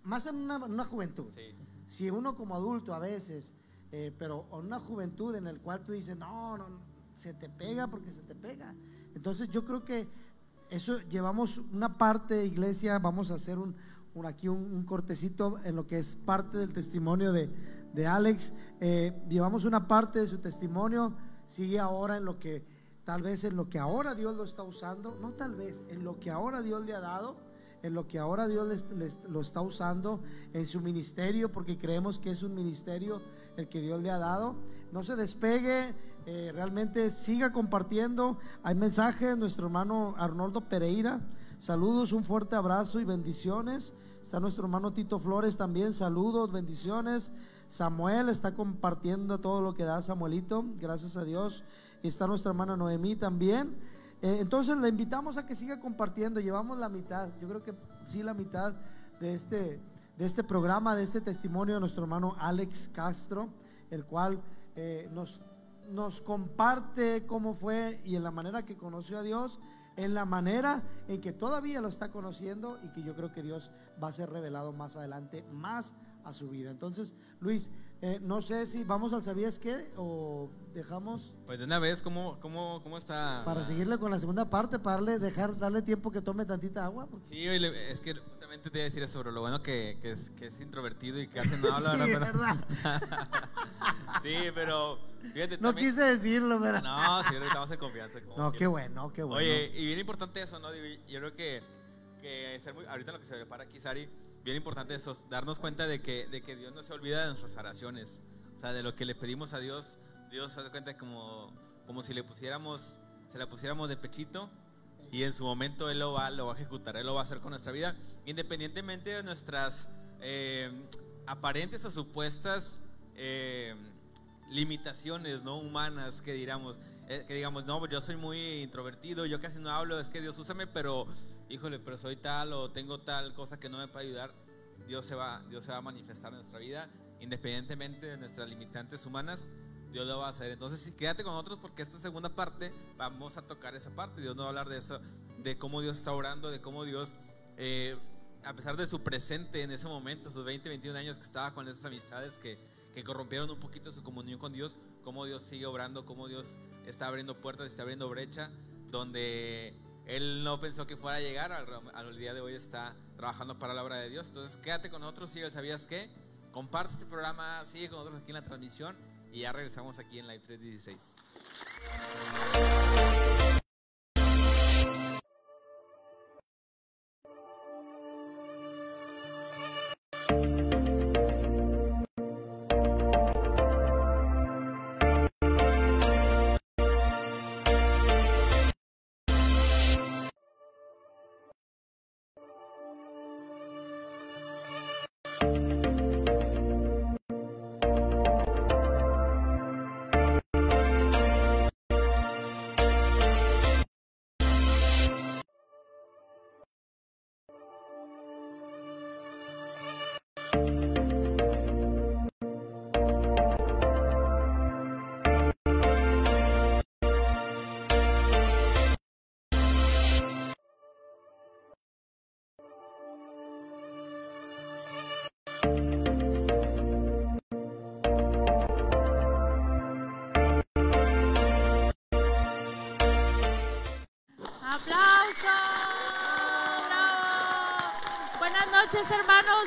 más en una, en una juventud. Sí. Si uno como adulto a veces, eh, pero en una juventud en el cual tú dices, no, no, se te pega porque se te pega. Entonces yo creo que eso llevamos una parte iglesia, vamos a hacer un, un- aquí un, cortecito en lo que es parte del testimonio de, de Alex. Eh, llevamos una parte de su testimonio, sigue ahora en lo que, tal vez en lo que ahora Dios lo está usando, no tal vez, en lo que ahora Dios le ha dado en lo que ahora Dios les- lo está usando en su ministerio, porque creemos que es un ministerio el que Dios le ha dado. No se despegue, eh, realmente siga compartiendo. Hay mensajes, nuestro hermano Arnoldo Pereira, saludos, un fuerte abrazo y bendiciones. Está nuestro hermano Tito Flores también, saludos, bendiciones. Samuel está compartiendo todo lo que da Samuelito, gracias a Dios. Y está nuestra hermana Noemí también. Eh, entonces le invitamos a que siga compartiendo. Llevamos la mitad, yo creo que sí la mitad de este, de este programa, de este testimonio de nuestro hermano Alex Castro, el cual eh, nos, nos comparte cómo fue y en la manera que conoció a Dios, en la manera en que todavía lo está conociendo y que yo creo que Dios va a ser revelado más adelante, más a su vida. Entonces, Luis, eh, no sé si vamos al sabías qué o dejamos Pues de una vez, ¿cómo, cómo, cómo está? para seguirle con la segunda parte, para darle, dejar, darle tiempo que tome tantita agua. porque- Sí, es que te iba a decir eso, bro. Lo bueno que, que, es, que es introvertido y que casi no habla, Sí, ¿verdad? Sí, pero fíjate No también- quise decirlo, pero. No, sí, estamos en confianza. como No, qué bueno, qué bueno. Oye, y bien importante eso, ¿no? Yo creo que, que ser muy- ahorita lo que se prepara aquí, Sari, bien importante eso, darnos cuenta de que, de que Dios no se olvida de nuestras oraciones. O sea, de lo que le pedimos a Dios, Dios se da cuenta como, como si le pusiéramos, se la pusiéramos de pechito y en su momento Él lo va, lo va a ejecutar, Él lo va a hacer con nuestra vida, independientemente de nuestras eh, aparentes o supuestas eh, limitaciones no humanas que digamos eh, que digamos no yo soy muy introvertido yo casi no hablo es que Dios úsame pero híjole pero soy tal o tengo tal cosa que no me puede ayudar Dios se va Dios se va a manifestar en nuestra vida independientemente de nuestras limitantes humanas Dios lo va a hacer entonces quédate con nosotros porque esta segunda parte vamos a tocar esa parte Dios nos va a hablar de eso de cómo Dios está orando de cómo Dios eh, a pesar de su presente en ese momento, sus 20, 21 años que estaba con esas amistades que, que corrompieron un poquito su comunión con Dios, cómo Dios sigue obrando, cómo Dios está abriendo puertas, está abriendo brecha, donde él no pensó que fuera a llegar, al, al día de hoy está trabajando para la obra de Dios. Entonces quédate con nosotros, sigue el ¿Sabías qué? Comparte este programa, sigue con nosotros aquí en la transmisión y ya regresamos aquí en Live 316.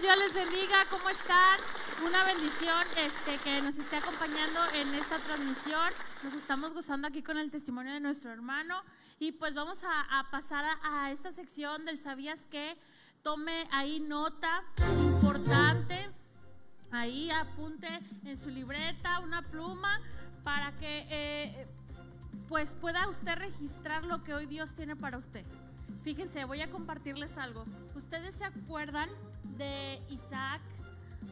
Dios les bendiga. ¿Cómo están? Una bendición este, que nos esté acompañando en esta transmisión. Nos estamos gozando aquí con el testimonio de nuestro hermano. Y pues vamos a, pasar a, a, esta sección del ¿Sabías qué? Tome ahí nota importante. Ahí apunte en su libreta una pluma para que eh, pues pueda usted registrar lo que hoy Dios tiene para usted. Fíjense, voy a compartirles algo. ¿Ustedes se acuerdan de Isaac,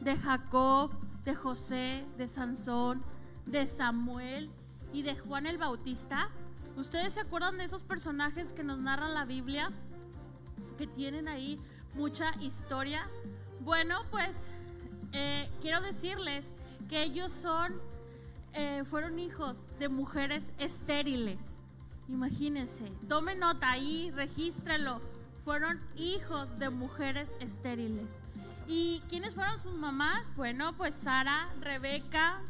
de Jacob, de José, de Sansón, de Samuel y de Juan el Bautista? ¿Ustedes se acuerdan de esos personajes que nos narran la Biblia? Que tienen ahí mucha historia. Bueno, pues eh, quiero decirles que ellos son, eh, fueron hijos de mujeres estériles. Imagínense, tome nota ahí, regístrelo. Fueron hijos de mujeres estériles. ¿Y quiénes fueron sus mamás? Bueno, pues Sara, Rebeca,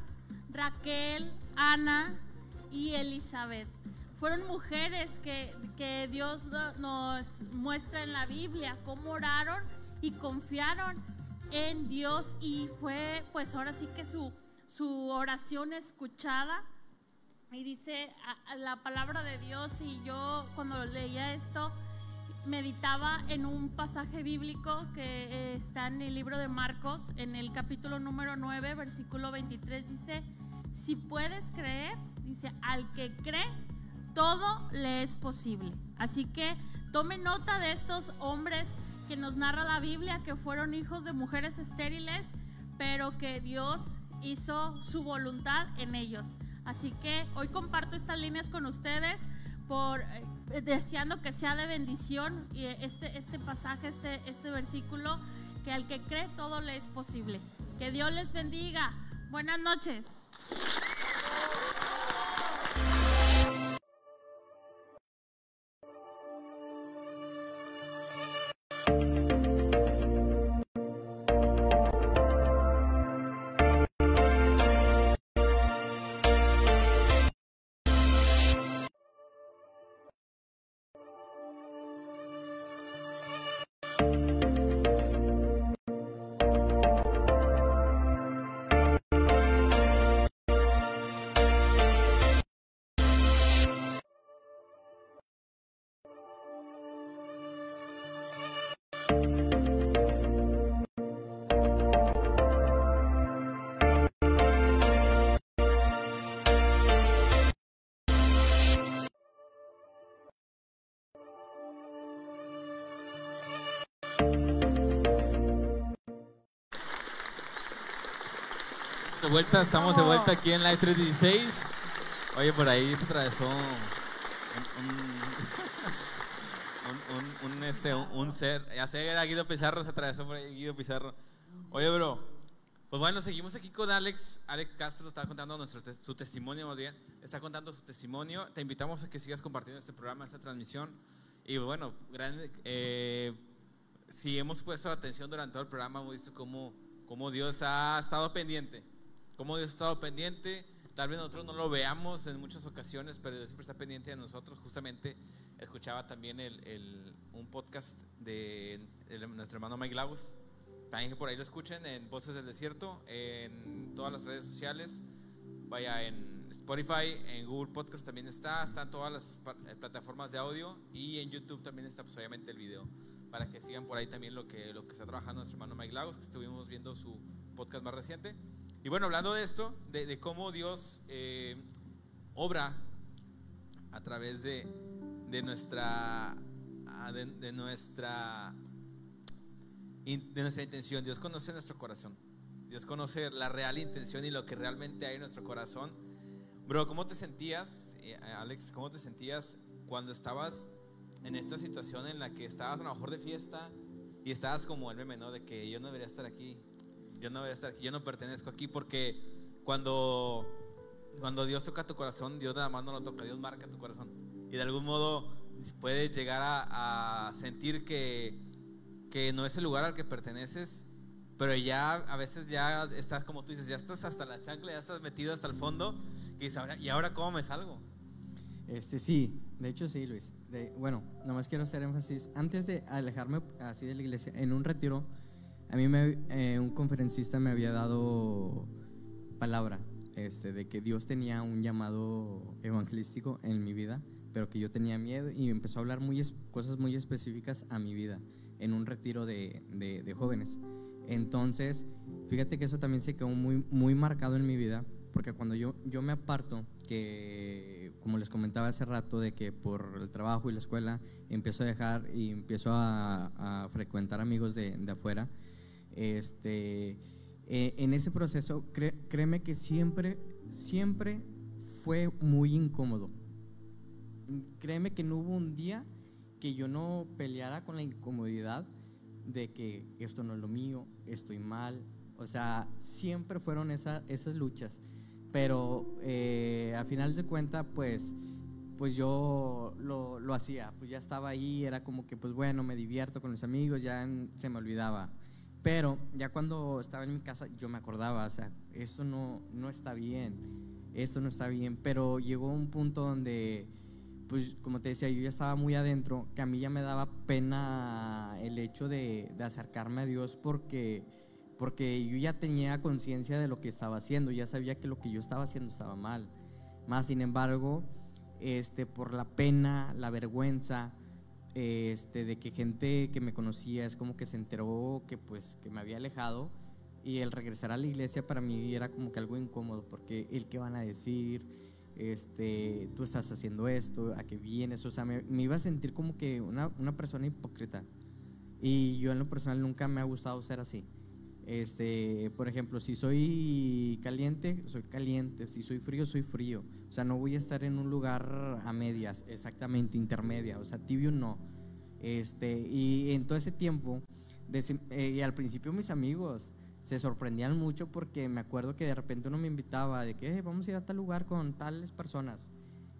Raquel, Ana y Elizabeth. Fueron mujeres que, que Dios nos muestra en la Biblia, cómo oraron y confiaron en Dios y fue pues ahora sí que su, su oración escuchada y dice la palabra de Dios y yo cuando leía esto meditaba en un pasaje bíblico que eh, está en el libro de Marcos, en el capítulo número 9, versículo 23, dice, si puedes creer, dice, al que cree, todo le es posible. Así que tome nota de estos hombres que nos narra la Biblia, que fueron hijos de mujeres estériles, pero que Dios hizo su voluntad en ellos. Así que hoy comparto estas líneas con ustedes por eh, deseando que sea de bendición y este, este pasaje, este, este versículo, que al que cree todo le es posible. Que Dios les bendiga. Buenas noches. Vuelta, estamos de vuelta aquí en Live 316. Oye, por ahí se atravesó un, un, este, un, ser. Ya sé, era Guido Pizarro, se atravesó por ahí Guido Pizarro. Oye, bro, pues bueno, seguimos aquí con Alex. Alex Castro está contando nuestro, su testimonio, más bien. Está contando su testimonio. Te invitamos a que sigas compartiendo este programa, esta transmisión. Y bueno, grande, eh, si hemos puesto atención durante todo el programa, hemos visto cómo, cómo Dios ha estado pendiente cómo Dios ha estado pendiente. Tal vez nosotros no lo veamos en muchas ocasiones, pero Dios siempre está pendiente de nosotros. Justamente escuchaba también el, un podcast de, nuestro hermano Mike Lagos. También que por ahí lo escuchen en Voces del Desierto, en todas las redes sociales. Vaya en Spotify, en Google Podcast también está, están todas las eh, plataformas de audio y en YouTube también está pues, obviamente el video para que sigan por ahí también lo que, lo que está trabajando nuestro hermano Mike Lagos, que estuvimos viendo su podcast más reciente. Y bueno, hablando de esto, de, cómo Dios eh, obra a través de, de nuestra, ah, de, nuestra, de nuestra intención. Dios conoce nuestro corazón. Dios conoce la real intención y lo que realmente hay en nuestro corazón. Bro, ¿cómo te sentías, eh, Alex? ¿Cómo te sentías cuando estabas en esta situación en la que estabas a lo mejor de fiesta y estabas como el meme, ¿no? De que yo no debería estar aquí, yo no voy a estar aquí, yo no pertenezco aquí porque cuando, cuando Dios toca tu corazón, Dios nada más no lo toca, Dios marca tu corazón. Y de algún modo puedes llegar a, sentir que, que no es el lugar al que perteneces, pero ya a veces ya estás como tú dices, ya estás hasta la chancla, ya estás metido hasta el fondo y dices, ¿y ahora cómo me salgo? Este sí, de hecho sí, Luis. de, bueno, nomás quiero hacer énfasis, antes de alejarme así de la iglesia, en un retiro, a mí me, eh, un conferencista me había dado palabra este, de que Dios tenía un llamado evangelístico en mi vida, pero que yo tenía miedo y empezó a hablar muy cosas muy específicas a mi vida en un retiro de, de, jóvenes. Entonces, fíjate que eso también se quedó muy, muy marcado en mi vida, porque cuando yo, yo me aparto, que como les comentaba hace rato, de que por el trabajo y la escuela empiezo a dejar y empiezo a, a frecuentar amigos de, de afuera, este, eh, en ese proceso, créeme que siempre, siempre fue muy incómodo. Créeme que no hubo un día que yo no peleara con la incomodidad de que esto no es lo mío, estoy mal. O sea, siempre fueron esas luchas. Pero eh, a final de cuentas, pues, pues yo lo, lo, hacía. Pues ya estaba ahí, era como que, pues bueno, me divierto con los amigos, ya se me olvidaba. Pero ya cuando estaba en mi casa yo me acordaba, o sea, esto no, no está bien, esto no está bien, pero llegó un punto donde, pues como te decía, yo ya estaba muy adentro, que a mí ya me daba pena el hecho de, de acercarme a Dios porque, porque yo ya tenía conciencia de lo que estaba haciendo, ya sabía que lo que yo estaba haciendo estaba mal. Más sin embargo, este, por la pena, la vergüenza, este, de que gente que me conocía es como que se enteró que pues que me había alejado y el regresar a la iglesia para mí era como que algo incómodo porque el que van a decir, este, tú estás haciendo esto, a qué vienes, o sea, me, iba a sentir como que una, una, persona hipócrita y yo en lo personal nunca me ha gustado ser así. Este, por ejemplo, si soy caliente, soy caliente, si soy frío, soy frío. O sea, no voy a estar en un lugar a medias, exactamente, intermedia, o sea, tibio no. Este, y en todo ese tiempo, eh, y al principio mis amigos se sorprendían mucho porque me acuerdo que de repente uno me invitaba de que vamos a ir a tal lugar con tales personas.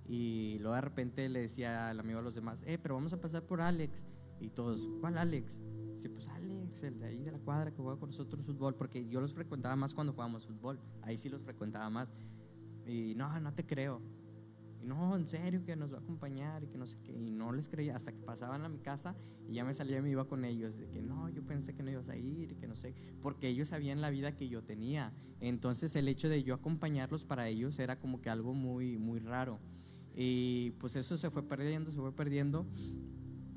Y luego de repente le decía al amigo a los demás, eh, pero vamos a pasar por Alex. Y todos, ¿cuál Alex? Sí, pues Alex, el de ahí de la cuadra que juega con nosotros fútbol, porque yo los frecuentaba más cuando jugábamos fútbol, ahí sí los frecuentaba más. Y no, no te creo. Y no, en serio, que nos va a acompañar y que no sé qué. Y no les creía hasta que pasaban a mi casa y ya me salía y me iba con ellos. De que no, yo pensé que no ibas a ir y que no sé. Porque ellos sabían la vida que yo tenía. Entonces el hecho de yo acompañarlos para ellos era como que algo muy, muy raro. Y pues eso se fue perdiendo, se fue perdiendo.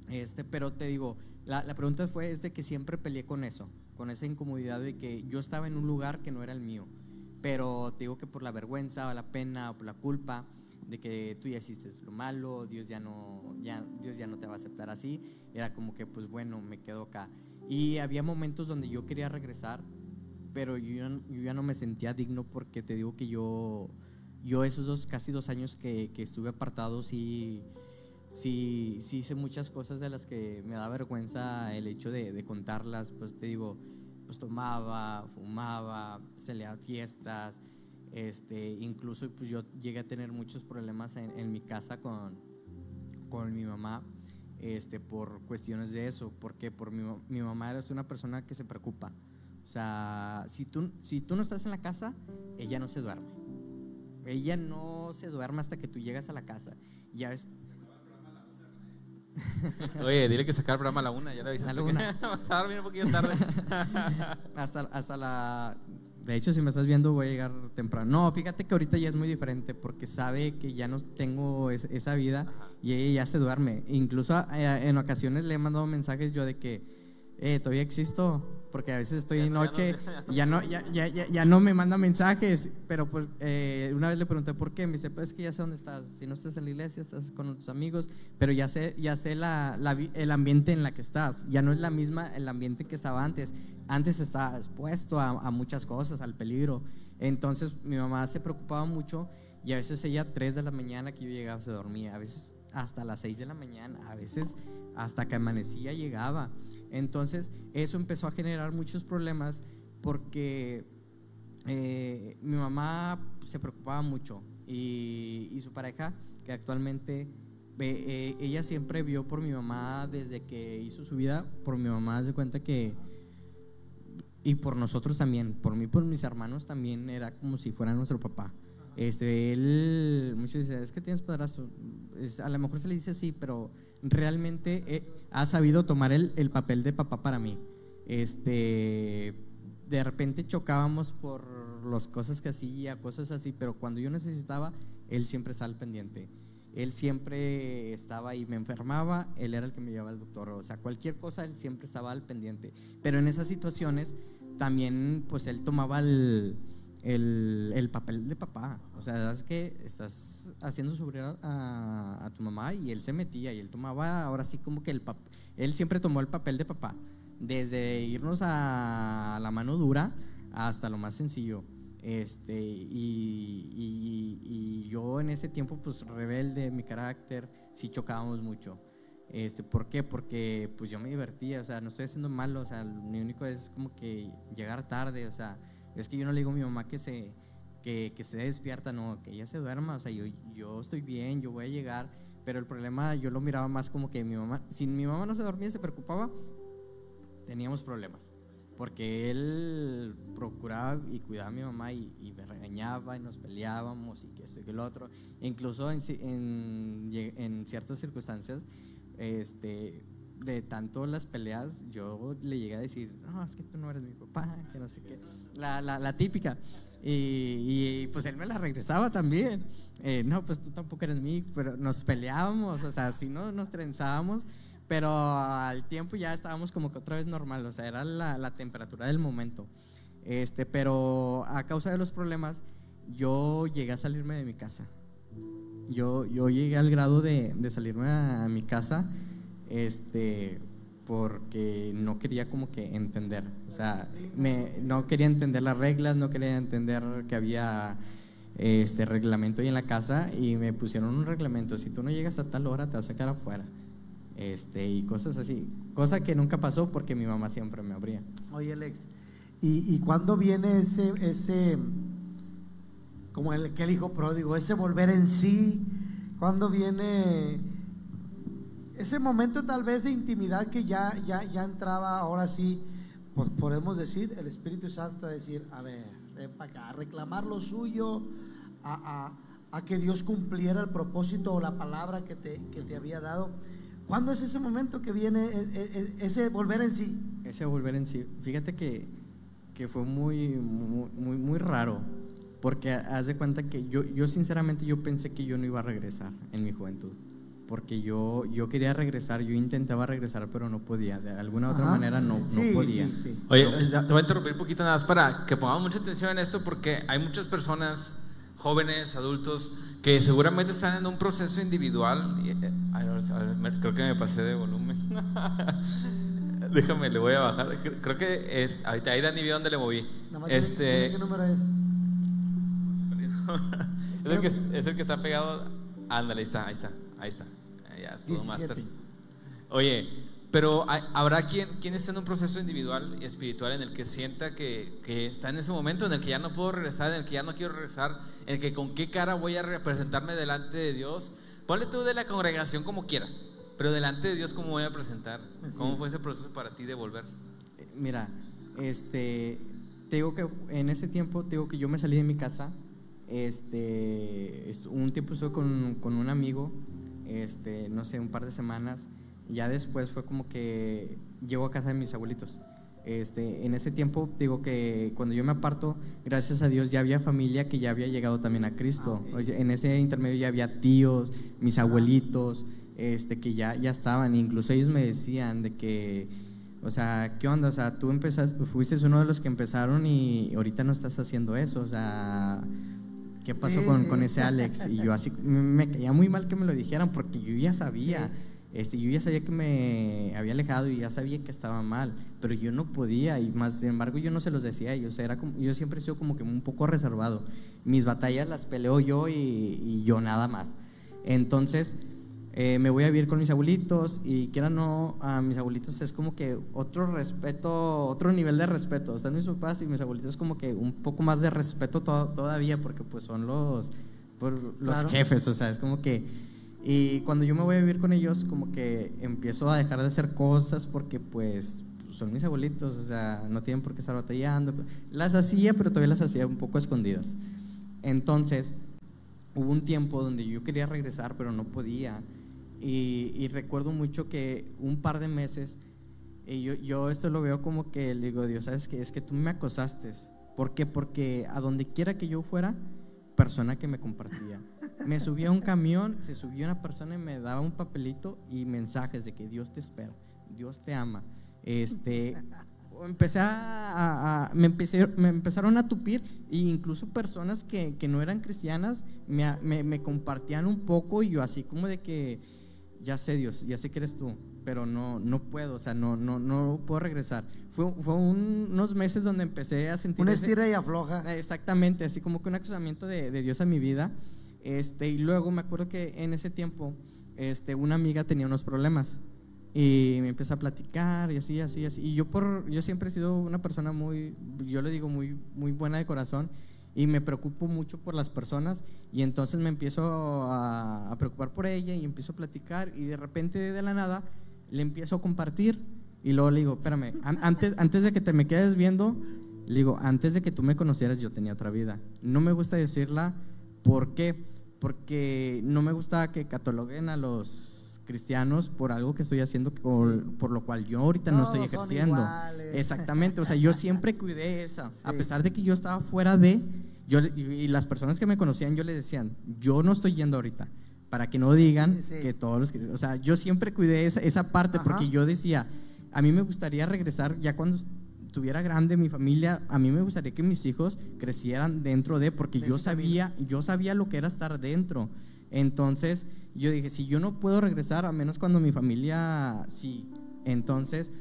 Este, pero te digo, la, la, pregunta fue es de que siempre peleé con eso, con esa incomodidad de que yo estaba en un lugar que no era el mío. Pero te digo que por la vergüenza o la pena o por la culpa de que tú ya hiciste lo malo, Dios ya no, ya, Dios ya no te va a aceptar así, era como que pues bueno, me quedo acá. Y había momentos donde yo quería regresar, pero yo, yo ya no me sentía digno porque te digo que yo, yo esos dos, casi dos años que, que estuve apartado sí sí, sí hice muchas cosas de las que me da vergüenza el hecho de, contarlas, pues te digo, pues tomaba, fumaba, salía a fiestas, este, incluso pues yo llegué a tener muchos problemas en, mi casa con, con mi mamá, este, por cuestiones de eso, porque por mi, mi mamá es una persona que se preocupa. O sea, si tú, si tú no estás en la casa, ella no se duerme. Ella no se duerme hasta que tú llegas a la casa. Ya ves, Oye, dile que sacar el programa a la una, ya le avisaste. A la una. A dormir un poquito tarde. hasta, hasta la... De hecho, si me estás viendo, voy a llegar temprano. No, fíjate que ahorita ya es muy diferente porque sabe que ya no tengo esa vida y ella ya se duerme. Incluso eh, en ocasiones le he mandado mensajes yo de que, eh, todavía existo, porque a veces estoy en noche y ya no, ya, ya, ya, no me manda mensajes, pero pues eh, una vez le pregunté por qué, me dice, pues es que ya sé dónde estás, si no estás en la iglesia, estás con tus amigos, pero ya sé, ya sé la, la, el ambiente en la que estás, ya no es la misma el ambiente que estaba antes, antes estaba expuesto a, a muchas cosas, al peligro, entonces mi mamá se preocupaba mucho y a veces ella a 3 de la mañana que yo llegaba se dormía, a veces hasta las 6 de la mañana, a veces hasta que amanecía llegaba. Entonces, eso empezó a generar muchos problemas porque eh, mi mamá se preocupaba mucho y, su pareja, que actualmente eh, ella siempre vio por mi mamá desde que hizo su vida, por mi mamá se cuenta que, y por nosotros también, por mí, por mis hermanos también, era como si fuera nuestro papá. Este, él, muchos dicen, es que tienes padrastro. Es- a lo mejor se le dice así, pero realmente eh, ha sabido tomar el, el papel de papá para mí. Este, de repente chocábamos por las cosas que hacía, cosas así, pero cuando yo necesitaba, él siempre estaba al pendiente. Él siempre estaba ahí, me enfermaba, él era el que me llevaba al doctor, o sea, cualquier cosa, él siempre estaba al pendiente. Pero en esas situaciones también, pues él tomaba el, el, el papel de papá. O sea, es que estás haciendo sufrir a, tu mamá y él se metía y él tomaba, ahora sí como que el pap él siempre tomó el papel de papá, desde irnos a la mano dura hasta lo más sencillo. Este, y, y- y yo en ese tiempo, pues rebelde, mi carácter, sí chocábamos mucho. Este, ¿Por qué? Porque pues yo me divertía, o sea, no estoy haciendo malo, o sea, mi único es como que llegar tarde, o sea, es que yo no le digo a mi mamá que se, que, que se despierta, no, que ella se duerma, o sea, yo, yo estoy bien, yo voy a llegar, pero el problema yo lo miraba más como que mi mamá, si mi mamá no se dormía se preocupaba, teníamos problemas. Porque él procuraba y cuidaba a mi mamá y, me regañaba y nos peleábamos y que esto y que lo otro. Incluso en ciertas circunstancias, este, de tanto las peleas, yo le llegué a decir, no, es que tú no eres mi papá, que no sé qué. La, la, típica. Y, y, pues él me la regresaba también. Eh, no, pues tú tampoco eres mi, pero nos peleábamos, o sea, si no nos trenzábamos, pero al tiempo ya estábamos como que otra vez normal, o sea, era la, la temperatura del momento. Este, pero a causa de los problemas, yo llegué a salirme de mi casa. Yo, yo llegué al grado de, de salirme a, a mi casa, este, porque no quería como que entender, o sea, me, no quería entender las reglas, no quería entender que había este reglamento ahí en la casa y me pusieron un reglamento, si tú no llegas a tal hora te vas a quedar afuera, este, y cosas así, cosa que nunca pasó porque mi mamá siempre me abría. Oye, Alex, ¿y, y cuándo viene ese, ese, como el, que el hijo pródigo, ese volver en sí? ¿Cuándo viene ese momento tal vez de intimidad que ya, ya, ya entraba, ahora sí, pues podemos decir, el Espíritu Santo a decir, a ver, ven para acá, a reclamar lo suyo, a, a- a que Dios cumpliera el propósito o la palabra que te, que te había dado? ¿Cuándo es ese momento que viene e- e- e- ese volver en sí? Ese volver en sí, fíjate que, que fue muy, muy, muy, muy raro, porque haz de cuenta que yo, yo sinceramente yo pensé que yo no iba a regresar en mi juventud, porque yo, yo quería regresar, yo intentaba regresar, pero no podía, de alguna otra Ajá. manera no, no Sí, podía. sí, sí. Oye, eh, te voy a interrumpir un poquito nada más para que pongamos mucha atención en esto porque hay muchas personas, jóvenes, adultos, que seguramente están en un proceso individual. eh, ay, creo que me pasé de volumen. Déjame, le voy a bajar. Cre- Creo que es. Ahorita ahí Dani vio dónde le moví. Este. ¿Qué número es? es, el que, es el que está pegado. Ándale, ahí está, ahí está, ahí está. Ahí Ya, es todo 17. máster. Oye, pero habrá quien, quien esté en un proceso individual y espiritual en el que sienta que, que está en ese momento en el que ya no puedo regresar, en el que ya no quiero regresar, en el que con qué cara voy a representarme delante de Dios. Ponle tú de la congregación como quiera, pero delante de Dios cómo voy a presentar. Así ¿Cómo es. fue ese proceso para ti de volver? Eh, Mira, este, te digo que en ese tiempo, te digo que yo me salí de mi casa, este, un tiempo estuve con, con un amigo, este, no sé, un par de semanas, ya después fue como que llego a casa de mis abuelitos. Este, en ese tiempo, digo que cuando yo me aparto, gracias a Dios ya había familia que ya había llegado también a Cristo. Oye, En ese intermedio ya había tíos, mis abuelitos, este, que ya, ya estaban. Incluso ellos me decían de que, o sea, ¿qué onda? O sea, tú empezaste, fuiste uno de los que empezaron y ahorita no estás haciendo eso. O sea, ¿qué pasó Sí, con, sí. con ese Alex? Y yo así, me caía muy mal que me lo dijeran porque yo ya sabía. Sí. Este, yo ya sabía que me había alejado y ya sabía que estaba mal, pero yo no podía y más sin embargo yo no se los decía a ellos, era como, yo siempre he sido como que un poco reservado. Mis batallas las peleo yo y, y yo nada más. Entonces eh, me voy a vivir con mis abuelitos y quiera o no, a mis abuelitos es como que otro respeto, otro nivel de respeto. Están mis papás y mis abuelitos es como que un poco más de respeto to- todavía porque pues son los, por- los Claro. jefes, o sea, es como que... Y cuando yo me voy a vivir con ellos, como que empiezo a dejar de hacer cosas porque pues son mis abuelitos, o sea, no tienen por qué estar batallando. Las hacía, pero todavía las hacía un poco escondidas. Entonces, hubo un tiempo donde yo quería regresar, pero no podía. Y, y recuerdo mucho que un par de meses, y yo, yo esto lo veo como que le digo, Dios, ¿sabes qué? Es que tú me acosaste. ¿Por qué? Porque a donde quiera que yo fuera, persona que me compartía. Me subía a un camión, se subía una persona y me daba un papelito y mensajes de que Dios te espera, Dios te ama. Este, empecé a, a- me, empecé, me empezaron a tupir e incluso personas que, que no eran cristianas me, me, me compartían un poco y yo así como de que ya sé Dios, ya sé que eres tú, pero no, no puedo, o sea, no, no, no puedo regresar. Fue, fue un- unos meses donde empecé a sentir... Un ese- estira y afloja. Exactamente, así como que un acusamiento de, de Dios a mi vida. Este, y luego me acuerdo que en ese tiempo este, una amiga tenía unos problemas y me empieza a platicar y así, así, así. Y yo, por, yo siempre he sido una persona muy, yo le digo, muy, muy buena de corazón y me preocupo mucho por las personas y entonces me empiezo a, a preocupar por ella y empiezo a platicar y de repente de la nada le empiezo a compartir y luego le digo, espérame, an- antes, antes de que te me quedes viendo, le digo, antes de que tú me conocieras yo tenía otra vida. No me gusta decirla, ¿por qué? Porque no me gusta que cataloguen a los cristianos por algo que estoy haciendo por, por lo cual yo ahorita no estoy Todos son ejerciendo. Exactamente, o sea, yo siempre cuidé esa, a pesar de que yo estaba fuera de, yo, y, las personas que me conocían, yo les decían, yo no estoy yendo ahorita, para que no digan Sí, sí. que todos los que, o sea, yo siempre cuidé esa, esa parte, Ajá. porque yo decía, a mí me gustaría regresar ya cuando estuviera grande mi familia, a mí me gustaría que mis hijos crecieran dentro de, porque De yo ese camino. sabía, yo sabía lo que era estar dentro. Entonces, yo dije, si yo no puedo regresar, a menos cuando mi familia sí. Entonces,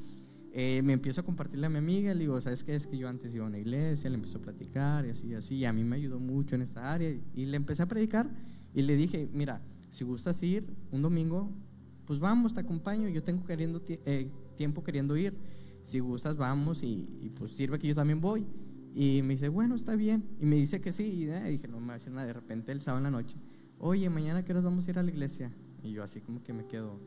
eh, me empiezo a compartirle a mi amiga, le digo, ¿sabes qué? Es que yo antes iba a una iglesia, le empiezo a platicar y así, así, y a mí me ayudó mucho en esta área. Y le empecé a predicar y le dije, mira, si gustas ir un domingo, pues vamos, te acompaño, yo tengo queriendo eh, tiempo queriendo ir. Si gustas, vamos y, y, pues sirve que yo también voy. Y me dice, bueno, está bien. Y me dice que sí. Y eh, dije, no me va a decir nada. De repente, el sábado en la noche, oye, mañana que nos vamos a ir a la iglesia. Y yo así como que me quedo.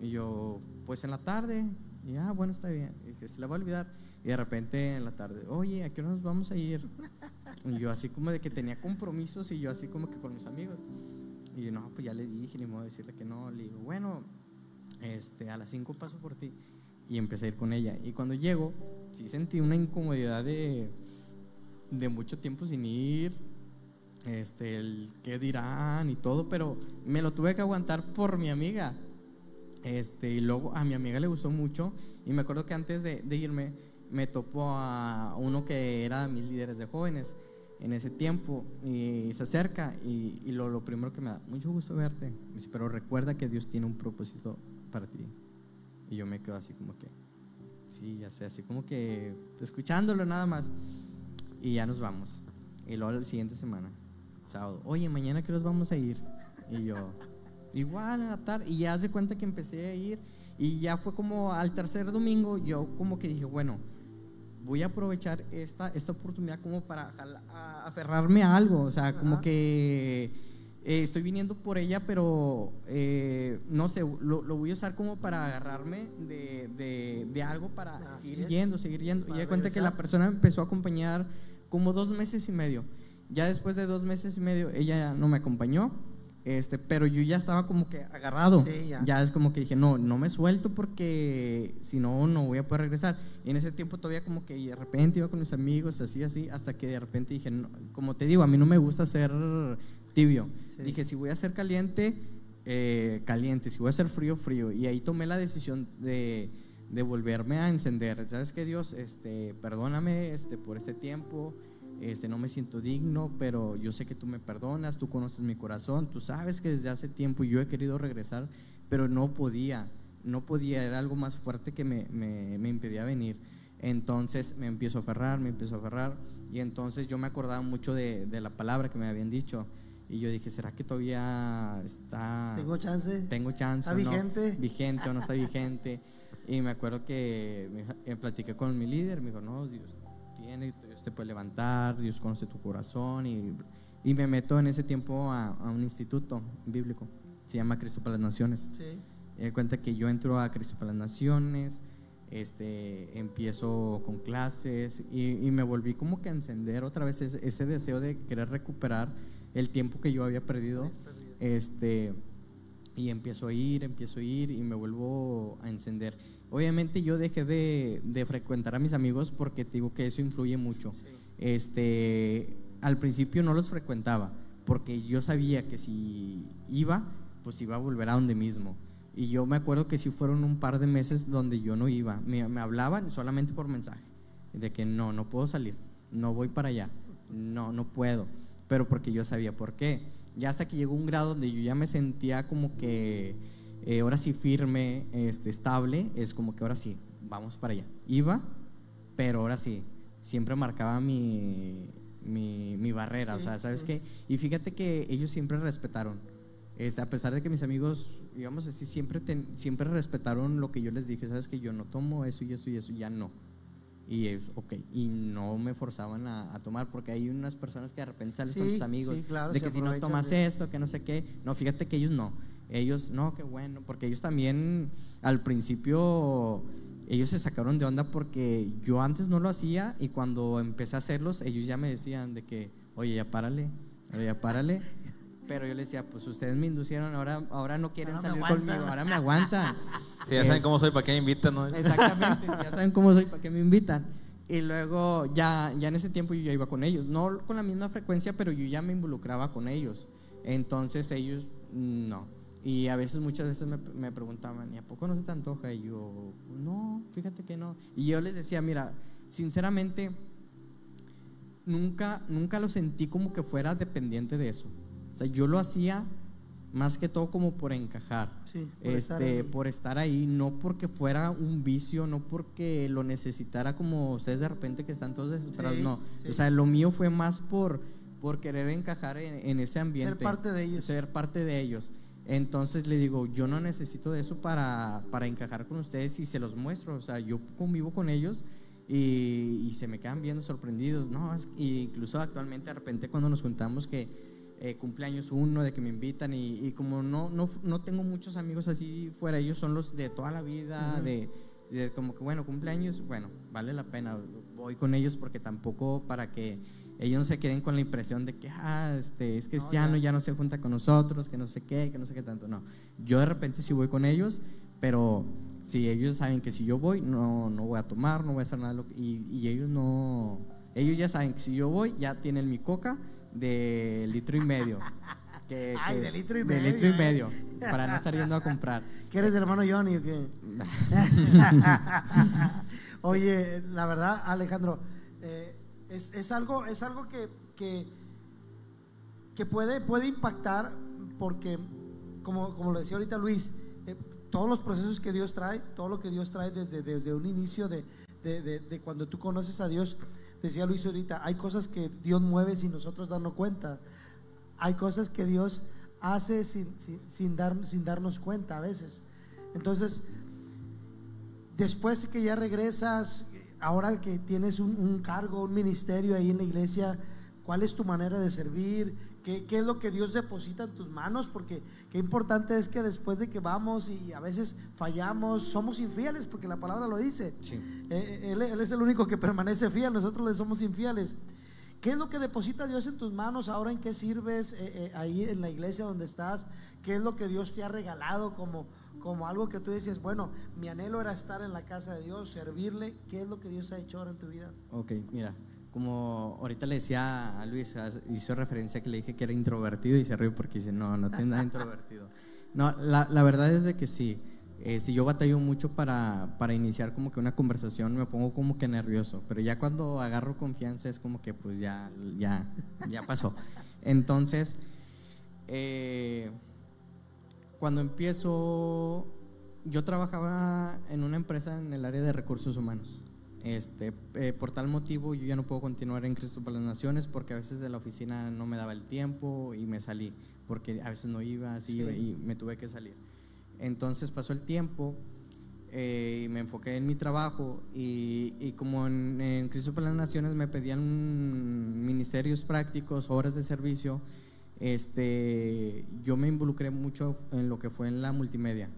Y yo, pues en la tarde. Y ah, bueno, está bien. Y dije, se la va a olvidar. Y de repente en la tarde, oye, ¿a qué hora nos vamos a ir? Y yo así como de que tenía compromisos y yo así como que con mis amigos. Y yo, no, pues ya le dije, ni modo de decirle que no. Le digo, bueno, este, a las 5 paso por ti. Y empecé a ir con ella. Y cuando llego, sí sentí una incomodidad de, de mucho tiempo sin ir. Este, el qué dirán y todo, pero me lo tuve que aguantar por mi amiga. Este, y luego a mi amiga le gustó mucho. Y me acuerdo que antes de, de irme, me topó a uno que era mis líderes de jóvenes en ese tiempo. Y se acerca y, y lo, lo primero que me da, mucho gusto verte. Pero recuerda que Dios tiene un propósito para ti. Y yo me quedo así como que, sí, ya sé, así como que escuchándolo nada más. Y ya nos vamos. Y luego la siguiente semana, sábado, oye, mañana que nos vamos a ir. Y yo, igual en la tarde. Y ya hace cuenta que empecé a ir. Y ya fue como al tercer domingo, yo como que dije, bueno, voy a aprovechar esta, esta oportunidad como para a- aferrarme a algo. O sea, como Ajá. que eh, estoy viniendo por ella, pero eh, no sé, lo, lo voy a usar como para agarrarme de, de- de algo para Así seguir es. yendo, seguir yendo. Para y de cuenta que la persona empezó a acompañar como dos meses y medio. Ya después de dos meses y medio, ella no me acompañó. Este, pero yo ya estaba como que agarrado. Sí, ya. ya es como que dije, no, no me suelto porque si no, no voy a poder regresar. Y en ese tiempo todavía como que de repente iba con mis amigos, así, así, hasta que de repente dije, no, como te digo, a mí no me gusta ser tibio. Sí. Dije, si voy a ser caliente, eh, caliente, si voy a ser frío, frío. Y ahí tomé la decisión de, de volverme a encender. ¿Sabes qué, Dios? Este, perdóname este, por este tiempo. Este, no me siento digno, pero yo sé que tú me perdonas, tú conoces mi corazón, tú sabes que desde hace tiempo yo he querido regresar, pero no podía, no podía, era algo más fuerte que me, me, me impedía venir. Entonces me empiezo a aferrar, me empiezo a aferrar, y entonces yo me acordaba mucho de, de la palabra que me habían dicho, y yo dije, ¿será que todavía está... Tengo chance. tengo chance ¿Está o no, vigente? vigente o no está vigente. Y me acuerdo que me, eh, platiqué con mi líder, me dijo, no, Dios tiene, Dios te puede levantar, Dios conoce tu corazón. Y, y me meto en ese tiempo a, a un instituto bíblico, se llama Cristo para las Naciones. Sí. Cuenta que yo entro a Cristo para las Naciones, este, empiezo con clases y, y me volví como que a encender otra vez ese, ese deseo de querer recuperar el tiempo que yo había perdido. Este, y empiezo a ir, empiezo a ir y me vuelvo a encender. Obviamente yo dejé de, de frecuentar a mis amigos porque te digo que eso influye mucho. Este, al principio no los frecuentaba porque yo sabía que si iba, pues iba a volver a donde mismo. Y yo me acuerdo que sí fueron un par de meses donde yo no iba. Me, me hablaban solamente por mensaje, de que no, no puedo salir, no voy para allá, no, no puedo. Pero porque yo sabía por qué. Ya hasta que llegó un grado donde yo ya me sentía como que eh, ahora sí firme, este, estable, es como que ahora sí, vamos para allá. Iba, pero ahora sí, siempre marcaba mi, mi, mi barrera, o sea, ¿sabes qué? Y fíjate que ellos siempre respetaron. Este, a pesar de que mis amigos, digamos así, siempre, ten- siempre respetaron lo que yo les dije, sabes que yo no tomo eso y eso y eso, ya no. Y ellos, ok, y no me forzaban a, a tomar, porque hay unas personas que de repente sales con Sí, tus amigos, sí, claro, de que si no tomas de- esto, que no sé qué. No, fíjate que ellos no. Ellos, no, qué bueno, porque ellos también al principio, ellos se sacaron de onda porque yo antes no lo hacía y cuando empecé a hacerlos, ellos ya me decían de que, oye, ya párale, oye, ya párale. Pero yo les decía, pues ustedes me inducieron, ahora, ahora no quieren Ahora salir conmigo, ahora me aguantan. Sí, ya saben cómo soy, ¿para qué me invitan? no? Exactamente, ya saben cómo soy, para qué me invitan. Y luego ya, ya en ese tiempo yo ya iba con ellos, no con la misma frecuencia, pero yo ya me involucraba con ellos. Entonces ellos mm, no. Y a veces, muchas veces me, me preguntaban, ¿y a poco no se te antoja? Y yo, no, fíjate que no. Y yo les decía, mira, sinceramente, nunca, nunca lo sentí como que fuera dependiente de eso. O sea, yo lo hacía más que todo como por encajar Sí, por estar este, ahí. por estar ahí, no porque fuera un vicio, no porque lo necesitara como ustedes de repente que están todos desesperados, Sí, no. sí. O sea, lo mío fue más por, por querer encajar en, en ese ambiente. parte de ellos. Ser parte de ellos. Entonces le digo, yo no necesito de eso para, para encajar con ustedes y se los muestro. O sea, yo convivo con ellos y, y se me quedan viendo sorprendidos. No, es- incluso actualmente de repente cuando nos juntamos que eh, cumpleaños uno, de que me invitan y, y como no, no, no tengo muchos amigos así fuera, ellos son los de toda la vida, de, de como que bueno, cumpleaños, bueno, vale la pena, voy con ellos porque tampoco para que ellos no se queden con la impresión de que ah, este, es cristiano, ya. no se junta con nosotros, que no sé qué, que no sé qué tanto, no. Yo de repente sí voy con ellos, pero si ellos saben que si yo voy, no, no voy a tomar, no voy a hacer nada, de y, y ellos no, ellos ya saben que si yo voy, ya tienen mi coca de litro y medio. Que, Ay, que- de litro y de medio, litro y eh. medio, para no estar yendo a comprar. ¿Que eres el hermano Johnny o qué? Oye, la verdad, Alejandro, eh, es, es algo, es algo que, que, puede, puede impactar porque, como, como lo decía ahorita Luis, eh, todos los procesos que Dios trae, todo lo que Dios trae desde, desde un inicio de, de- de- de cuando tú conoces a Dios, decía Luis ahorita, hay cosas que Dios mueve sin nosotros darnos cuenta. Hay cosas que Dios hace sin, sin, sin dar, sin darnos cuenta a veces. Entonces, después que ya regresas, ahora que tienes un, un cargo, un ministerio ahí en la iglesia, ¿cuál es tu manera de servir? ¿Qué, qué es lo que Dios deposita en tus manos? Porque qué importante es que después de que vamos y a veces fallamos, somos infieles, porque la palabra lo dice. Sí. Eh, él, él es el único que permanece fiel, nosotros le somos infieles. ¿Qué es lo que deposita Dios en tus manos? Ahora en qué sirves eh, eh, ahí en la iglesia donde estás? ¿Qué es lo que Dios te ha regalado como, como algo que tú dices, bueno, mi anhelo era estar en la casa de Dios, servirle? ¿Qué es lo que Dios ha hecho ahora en tu vida? Ok, mira, como ahorita le decía a Luis, haz- hizo referencia que le dije que era introvertido y se rió porque dice, no, no tiene nada introvertido. No, la, la verdad es de que sí. Eh, si yo batallo mucho para, para iniciar como que una conversación, me pongo como que nervioso, pero ya cuando agarro confianza es como que pues ya, ya, ya pasó. Entonces, eh, cuando empiezo, yo trabajaba en una empresa en el área de recursos humanos. Este, eh, por tal motivo yo ya no puedo continuar en Cristo para las Naciones porque a veces de la oficina no me daba el tiempo y me salí, porque a veces no iba así y me tuve que salir. Entonces pasó el tiempo eh, y me enfoqué en mi trabajo y, y como en, en Cristo para las Naciones me pedían ministerios prácticos, horas de servicio, este, yo me involucré mucho en lo que fue en la multimedia.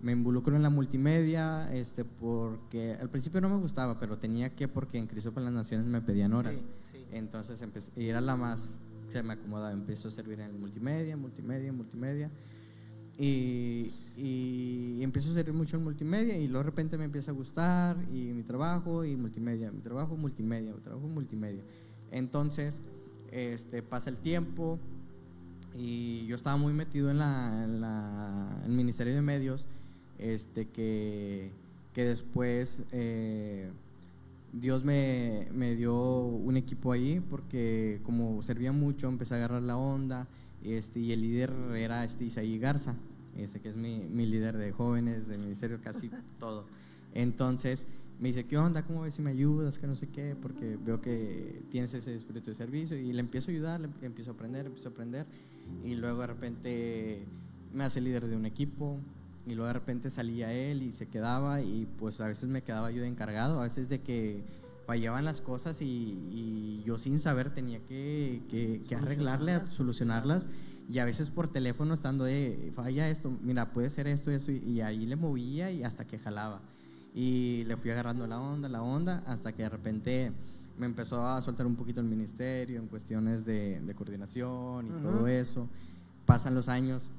Me involucro en la multimedia este, porque al principio no me gustaba, pero tenía que porque en Cristo para las Naciones me pedían horas. Entonces empecé, y era la más se me acomodaba. Empiezo a servir en multimedia, multimedia, multimedia. Y, y empiezo a servir mucho en multimedia y luego de repente me empieza a gustar y mi trabajo y multimedia, mi trabajo multimedia, mi trabajo multimedia. Entonces, este, pasa el tiempo y yo estaba muy metido en, la, en la- el Ministerio de Medios, este, que, que después eh, Dios me, me dio un equipo ahí porque como servía mucho empecé a agarrar la onda este, y el líder era este Isaí Garza, este, que es mi, mi líder de jóvenes, de ministerio, casi todo. Entonces me dice, ¿qué onda? ¿Cómo ves si me ayudas? Que no sé qué, porque veo que tienes ese espíritu de servicio y le empiezo a ayudar, le empiezo a aprender, empiezo a aprender y luego de repente me hace líder de un equipo y luego de repente salía él y se quedaba y pues a veces me quedaba yo de encargado, a veces de que fallaban las cosas y, y yo sin saber tenía que, que, que arreglarle, solucionarlas. y a veces por teléfono estando de falla esto, mira, puede ser esto eso y, y ahí le movía y hasta que jalaba. Y le fui agarrando la onda, la onda hasta que de repente me empezó a soltar un poquito el ministerio en cuestiones de, de coordinación y todo eso. Pasan los años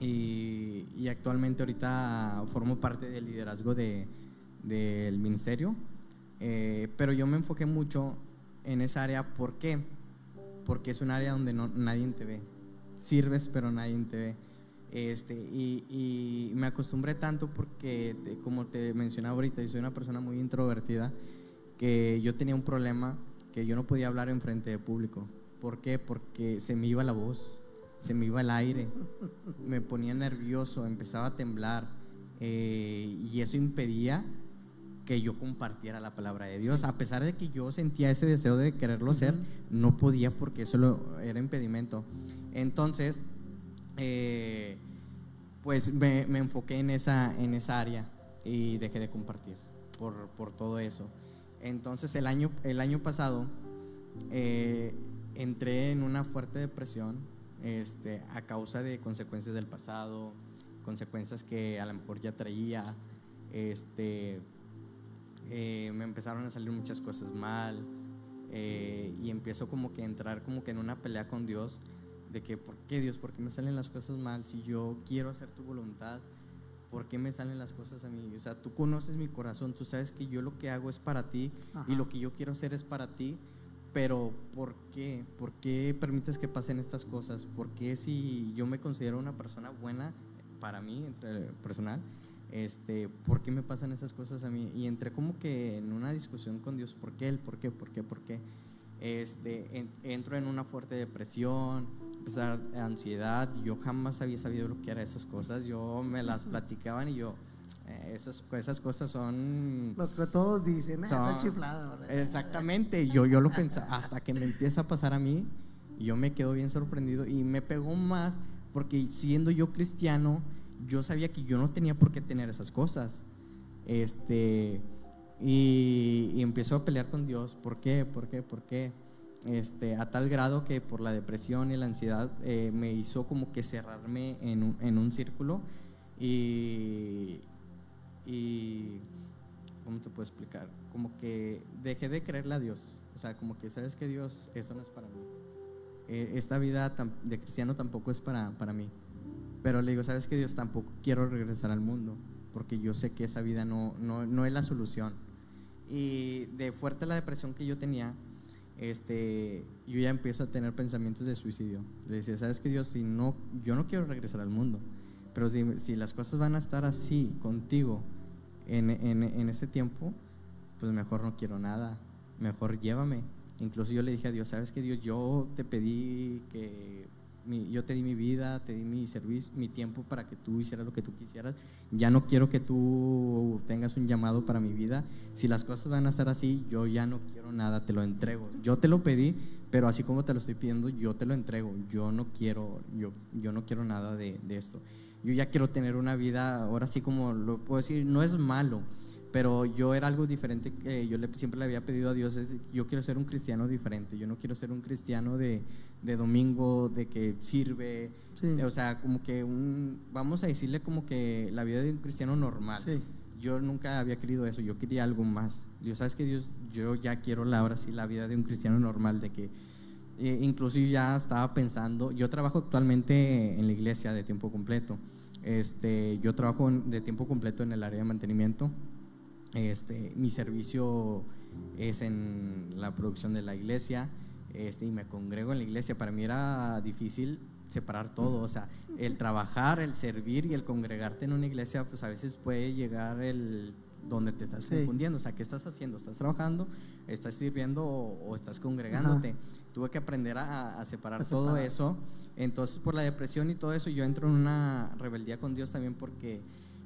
y, y actualmente ahorita formo parte del liderazgo de- del ministerio, eh, pero yo me enfoqué mucho en esa área. ¿Por qué? Porque es un área donde no, nadie te ve. Sirves, pero nadie te ve. Este, y, y me acostumbré tanto porque, como te mencionaba ahorita, yo soy una persona muy introvertida, que yo tenía un problema que yo no podía hablar en frente de público. ¿Por qué? Porque se me iba la voz, se me iba el aire, me ponía nervioso, empezaba a temblar eh, y eso impedía que yo compartiera la palabra de Dios. A pesar de que yo sentía ese deseo de quererlo hacer, no podía porque eso lo- era impedimento. Entonces, eh, pues me, me enfoqué en esa, en esa área y dejé de compartir por, por todo eso. Entonces el año, el año pasado eh, entré en una fuerte depresión este, a causa de consecuencias del pasado, consecuencias que a lo mejor ya traía. Este, eh, me empezaron a salir muchas cosas mal eh, y empiezo como que a entrar como que en una pelea con Dios de que, ¿por qué Dios? ¿Por qué me salen las cosas mal? Si yo quiero hacer tu voluntad, ¿por qué me salen las cosas a mí? O sea, tú conoces mi corazón, tú sabes que yo lo que hago es para ti y lo que yo quiero hacer es para ti, pero ¿por qué? ¿Por qué permites que pasen estas cosas? ¿Por qué si yo me considero una persona buena para mí, entre personal, este, ¿por qué me pasan esas cosas a mí? Y entré como que en una discusión con Dios, ¿por qué él? ¿Por qué? ¿Por qué? ¿Por qué? Este, en- entro en una fuerte depresión, empezar ansiedad, yo jamás había sabido lo que eran esas cosas, yo me las platicaban y yo, eh, esas, esas cosas son Lo que todos dicen, eh, está Son- chiflado. ¿verdad? Exactamente, yo, yo lo pensaba hasta que me empieza a pasar a mí yo me quedo bien sorprendido y me pegó más porque siendo yo cristiano, yo sabía que yo no tenía por qué tener esas cosas. Este, y, y empiezo a pelear con Dios, ¿por qué? ¿Por qué? ¿Por qué? Este, a tal grado que por la depresión y la ansiedad eh, me hizo como que cerrarme en un, en un círculo y, y ¿cómo te puedo explicar? Como que dejé de creerle a Dios. O sea, como que, ¿sabes que Dios? Eso no es para mí. Eh, esta vida de cristiano tampoco es para, para mí. Pero le digo, ¿sabes que Dios? Tampoco quiero regresar al mundo, porque yo sé que esa vida no, no, no es la solución. Y de fuerte la depresión que yo tenía, este, yo ya empiezo a tener pensamientos de suicidio. Le decía, ¿sabes que Dios? Si no, yo no quiero regresar al mundo, pero si, si las cosas van a estar así contigo en, en, en este tiempo, pues mejor no quiero nada, mejor llévame. Incluso yo le dije a Dios, ¿sabes que Dios? Yo te pedí que, mi- yo te di mi vida, te di mi servicio, mi tiempo para que tú hicieras lo que tú quisieras. Ya no quiero que tú tengas un llamado para mi vida. Si las cosas van a estar así, yo ya no quiero nada, te lo entrego. Yo te lo pedí, pero así como te lo estoy pidiendo, yo te lo entrego. Yo no quiero, yo, yo no quiero nada de, de esto. Yo ya quiero tener una vida, ahora sí como lo puedo decir, no es malo, pero yo era algo diferente que yo le, siempre le había pedido a Dios, es, yo quiero ser un cristiano diferente, yo no quiero ser un cristiano de, de domingo, de que sirve, Sí. o sea, como que un, vamos a decirle como que la vida de un cristiano normal. Sí. Yo nunca había querido eso, yo quería algo más. Dios, ¿sabes que Dios? Yo ya quiero la, ahora sí la vida de un cristiano normal, de que Eh, incluso yo ya estaba pensando, yo trabajo actualmente en la iglesia de tiempo completo. Este, yo trabajo de tiempo completo en el área de mantenimiento. Este, mi servicio es en la producción de la iglesia este, y me congrego en la iglesia. Para mí era difícil separar todo, o sea, el trabajar, el servir y el congregarte en una iglesia, pues a veces puede llegar el donde te estás Sí. confundiendo, o sea, ¿qué estás haciendo? ¿Estás trabajando? ¿Estás sirviendo o, o estás congregándote? Tuve que aprender a, a separar A todo separar. eso. Entonces, por la depresión y todo eso, yo entro en una rebeldía con Dios también porque,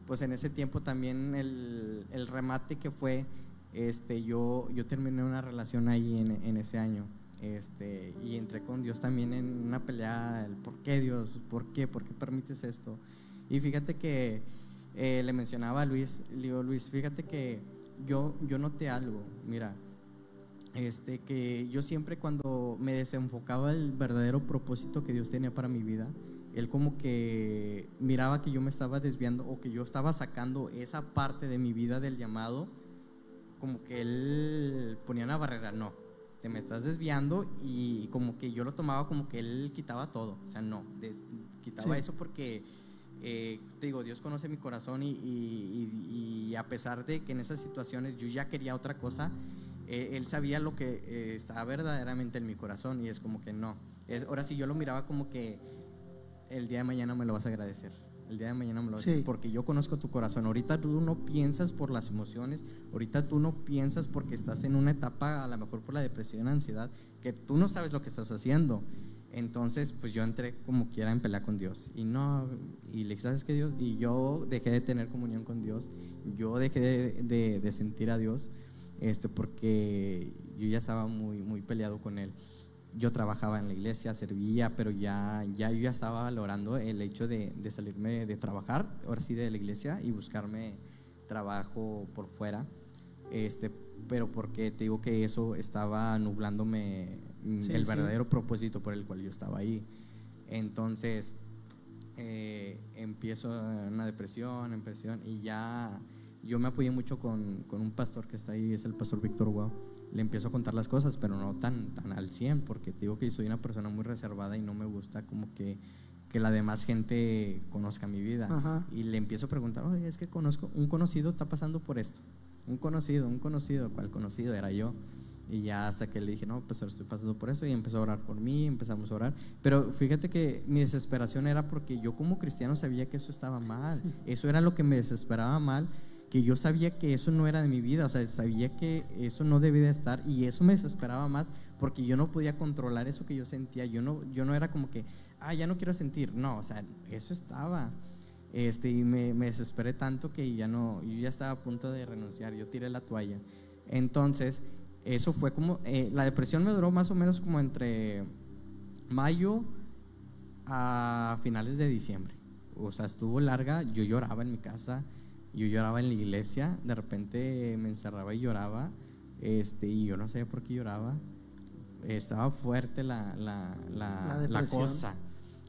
pues en ese tiempo también el, el remate que fue, este, yo, yo terminé una relación ahí en, en ese año. Este, y entré con Dios también en una pelea, el por qué Dios, por qué, por qué permites esto. Y fíjate que eh, le mencionaba a Luis, le digo, Luis, fíjate que yo, yo noté algo, mira, este, que yo siempre cuando me desenfocaba el verdadero propósito que Dios tenía para mi vida, Él como que miraba que yo me estaba desviando o que yo estaba sacando esa parte de mi vida del llamado, como que Él ponía una barrera, no, te me estás desviando y como que yo lo tomaba como que Él quitaba todo, o sea, no, des- quitaba Sí. eso porque... eh, te digo, Dios conoce mi corazón y, y- y- y a pesar de que en esas situaciones yo ya quería otra cosa, eh, él sabía lo que eh, estaba verdaderamente en mi corazón y es como que no. Es, ahora sí yo lo miraba como que el día de mañana me lo vas a agradecer. El día de mañana me lo vas a Sí. porque yo conozco tu corazón. Ahorita tú no piensas por las emociones, ahorita tú no piensas porque estás en una etapa, a lo mejor por la depresión, ansiedad, que tú no sabes lo que estás haciendo. Entonces, pues yo entré como quiera en pelea con Dios. Y no, y le ¿sabes qué Dios? Y yo dejé de tener comunión con Dios. Yo dejé de, de- de sentir a Dios este, porque yo ya estaba muy, muy peleado con Él. Yo trabajaba en la iglesia, servía, pero ya, ya yo ya estaba valorando el hecho de, de salirme de trabajar, ahora sí de la iglesia, y buscarme trabajo por fuera. Este, pero porque te digo que eso estaba nublándome mm, Sí, el sí. verdadero propósito por el cual yo estaba ahí. Entonces, eh, empiezo una depresión, en presión, y ya yo me apoyé mucho con, con un pastor que está ahí, es el pastor Víctor Guau. Le empiezo a contar las cosas, pero no tan, tan al 100, porque te digo que soy una persona muy reservada y no me gusta como que, que la demás gente conozca mi vida. Ajá. Y le empiezo a preguntar, oye, es que conozco, un conocido está pasando por esto. Un conocido, un conocido, ¿cuál conocido? Era yo. Y ya hasta que le dije, no, pues estoy pasando por eso, y empezó a orar por mí, empezamos a orar. Pero fíjate que mi desesperación era porque yo como cristiano sabía que eso estaba mal. Eso era lo que me desesperaba mal, que yo sabía que eso no era de mi vida, o sea, sabía que eso no debía de estar, y eso me desesperaba más porque yo no podía controlar eso que yo sentía. Yo no, yo no era como que, ah, ya no quiero sentir. No, o sea, eso estaba. Este, y me, me desesperé tanto que ya no, yo ya estaba a punto de renunciar, yo tiré la toalla. Entonces, eso fue como, eh, la depresión me duró más o menos como entre mayo a finales de diciembre. O sea, estuvo larga, yo lloraba en mi casa, yo lloraba en la iglesia, de repente me encerraba y lloraba, este, y yo no sabía por qué lloraba. Estaba fuerte la, la, la, cosa.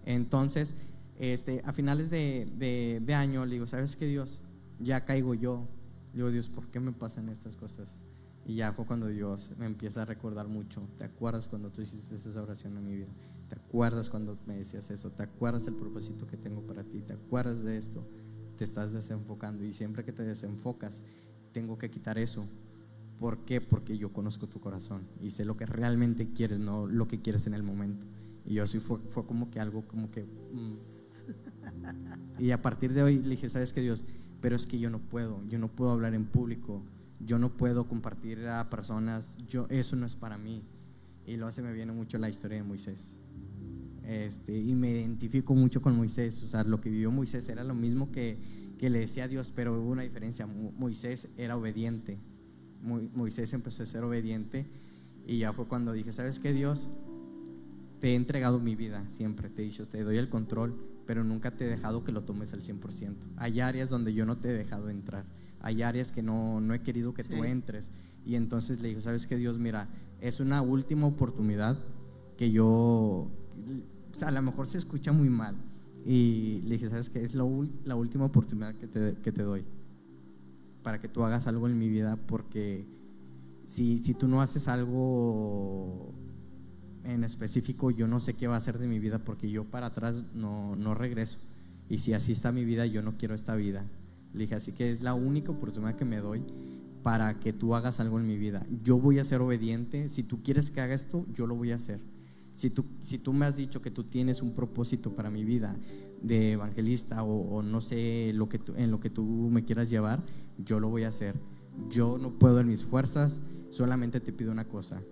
Entonces, este, a finales de, de- de año, le digo, ¿sabes qué, Dios? Ya caigo yo. Le digo, Dios, ¿por qué me pasan estas cosas? Y ya fue cuando Dios me empieza a recordar mucho. ¿Te acuerdas cuando tú hiciste esa oración en mi vida? ¿Te acuerdas cuando me decías eso? ¿Te acuerdas del propósito que tengo para ti? ¿Te acuerdas de esto? Te estás desenfocando y siempre que te desenfocas, tengo que quitar eso. ¿Por qué? Porque yo conozco tu corazón y sé lo que realmente quieres, no lo que quieres en el momento. Y yo sí fue, fue como que algo como que... mm. Y a partir de hoy le dije, ¿sabes qué Dios? Pero es que yo no puedo, yo no puedo hablar en público, yo no puedo compartir a personas, yo, eso no es para mí. Y luego se me viene mucho la historia de Moisés. Este, y me identifico mucho con Moisés, o sea, lo que vivió Moisés era lo mismo que, que le decía a Dios, pero hubo una diferencia, Mo- Moisés era obediente, Mo- Moisés empezó a ser obediente y ya fue cuando dije, ¿sabes qué Dios? Te he entregado mi vida, siempre te he dicho, te doy el control, pero nunca te he dejado que lo tomes al 100%. Hay áreas donde yo no te he dejado entrar, hay áreas que no, no he querido que tú Sí. entres. Y entonces le digo, ¿sabes qué Dios? Mira, es una última oportunidad que yo, sea, a lo mejor se escucha muy mal. Y le dije, ¿sabes qué? Es la, la última oportunidad que te, que te doy para que tú hagas algo en mi vida, porque si, si tú no haces algo en específico yo no sé qué va a ser de mi vida porque yo para atrás no, no regreso. Y si así está mi vida, yo no quiero esta vida. Le dije, así que es la única oportunidad que me doy para que tú hagas algo en mi vida. Yo voy a ser obediente. Si tú quieres que haga esto, yo lo voy a hacer. Si tú, si tú me has dicho que tú tienes un propósito para mi vida de evangelista o, no sé lo que en lo que tú me quieras llevar, yo lo voy a hacer. Yo no puedo en mis fuerzas, solamente te pido una cosa,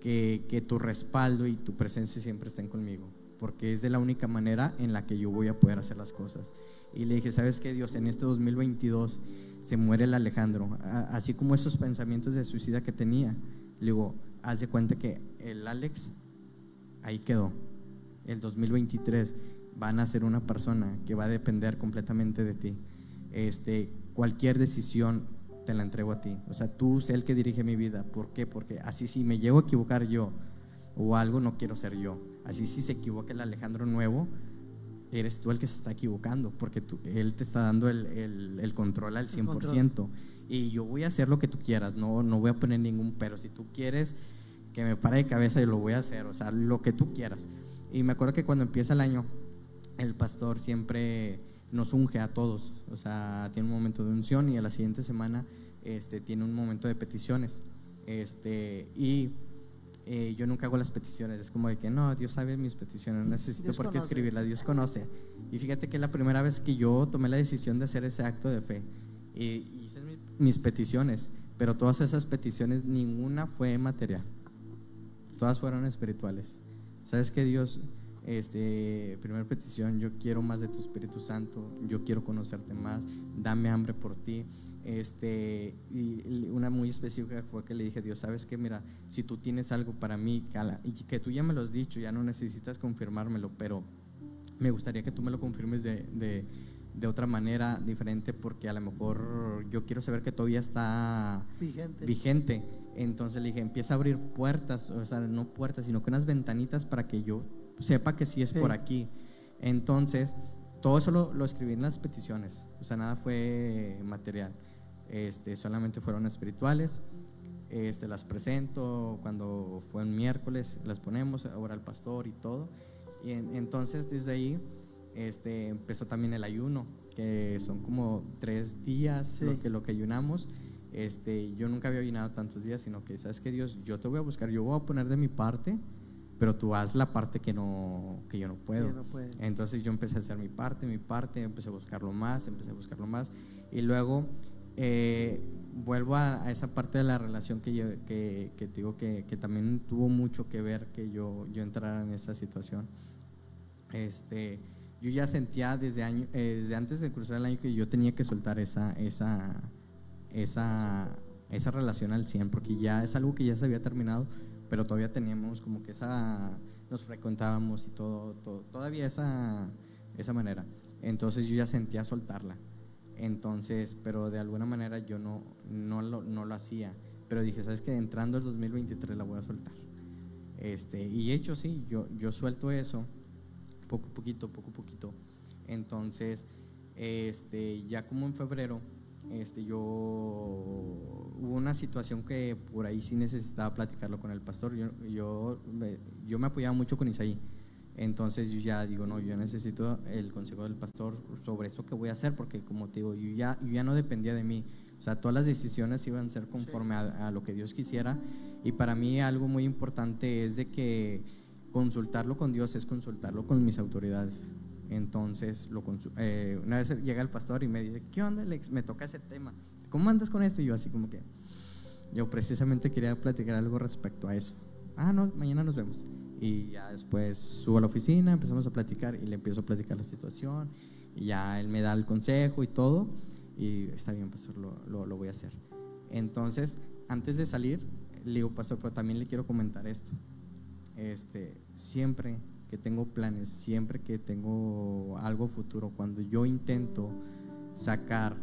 que, que tu respaldo y tu presencia siempre estén conmigo, porque es de la única manera en la que yo voy a poder hacer las cosas. Y le dije, ¿sabes qué, Dios? En este 2022 se muere el Alejandro, así como esos pensamientos de suicida que tenía. Le digo, haz de cuenta que el Alex ahí quedó. El 2023 van a ser una persona que va a depender completamente de ti. Este, cualquier decisión te la entrego a ti. O sea, tú sé el que dirige mi vida. ¿Por qué? Porque así si me llego a equivocar yo o algo, no quiero ser yo. Así si se equivoca el Alejandro nuevo, eres tú el que se está equivocando, porque tú, él te está dando el, el, control al 100%. Y yo voy a hacer lo que tú quieras, no, no voy a poner ningún pero. Si tú quieres que me pare de cabeza, yo lo voy a hacer, o sea, lo que tú quieras. Y me acuerdo que cuando empieza el año, el pastor siempre nos unge a todos, o sea, tiene un momento de unción y a la siguiente semana este, tiene un momento de peticiones. Este, y eh, yo nunca hago las peticiones, es como de que no, Dios sabe mis peticiones, no necesito por qué escribirlas, Dios conoce. Y fíjate que es la primera vez que yo tomé la decisión de hacer ese acto de fe y hice mis peticiones, pero todas esas peticiones, ninguna fue material, todas fueron espirituales. ¿Sabes que Dios? Este, primera petición, yo quiero más de tu Espíritu Santo, yo quiero conocerte más, dame hambre por ti. Este, y una muy específica fue que le dije, Dios, sabes que, mira, si tú tienes algo para mí, y que tú ya me lo has dicho, ya no necesitas confirmármelo, pero me gustaría que tú me lo confirmes de, de otra manera diferente, porque a lo mejor yo quiero saber que todavía está vigente. vigente. Entonces le dije, empieza a abrir puertas, o sea, no puertas, sino que unas ventanitas para que yo sepa que sí es por aquí. Entonces, todo eso lo, lo, escribí en las peticiones, o sea, nada fue material. Este, solamente fueron espirituales. Este, las presento cuando fue un miércoles, las ponemos, ahora el pastor y todo. Y entonces desde ahí este, empezó también el ayuno, que son como tres días lo, que, lo que ayunamos. Este, yo nunca había ayunado tantos días, sino que, ¿sabes que Dios? Yo te voy a buscar, yo voy a poner de mi parte, pero tú haz la parte que, no, que yo no puedo. no Entonces yo empecé a hacer mi parte, mi parte, empecé a buscarlo más, empecé a buscarlo más. Y luego eh, vuelvo a, esa parte de la relación que, yo, que, que digo que, que, también tuvo mucho que ver que yo, yo entrara en esa situación. Este, yo ya sentía desde, año, eh, desde antes de cruzar el año que yo tenía que soltar esa, esa, esa, esa relación al 100, porque ya es algo que ya se había terminado, pero todavía teníamos como que esa, nos frecuentábamos y todo, todo todavía esa, esa manera. Entonces yo ya sentía soltarla. Entonces, pero de alguna manera yo no, no, lo, no lo hacía. Pero dije, ¿sabes qué? Entrando el 2023 la voy a soltar. Este, y hecho, sí, yo, yo suelto eso poco a poquito, poco a poquito. Entonces, este, ya como en febrero, este, yo hubo una situación que por ahí sí necesitaba platicarlo con el pastor. Yo, yo, yo me apoyaba mucho con Isaí. Entonces yo ya digo, no, yo necesito el consejo del pastor sobre esto que voy a hacer, porque como te digo, yo ya, yo ya no dependía de mí. O sea, todas las decisiones iban a ser conforme a, lo que Dios quisiera. Y para mí algo muy importante es de que consultarlo con Dios es consultarlo con mis autoridades. Entonces, lo eh, una vez llega el pastor y me dice, ¿qué onda, Alex? Me toca ese tema. ¿Cómo andas con esto? Y yo así como que, yo precisamente quería platicar algo respecto a eso. Ah, no, mañana nos vemos. Y ya después subo a la oficina, empezamos a platicar y le empiezo a platicar la situación. Y ya él me da el consejo y todo. Y está bien, pastor, lo, lo, voy a hacer. Entonces, antes de salir, le digo, pastor, pero también le quiero comentar esto. Este, siempre que tengo planes, siempre que tengo algo futuro, cuando yo intento sacar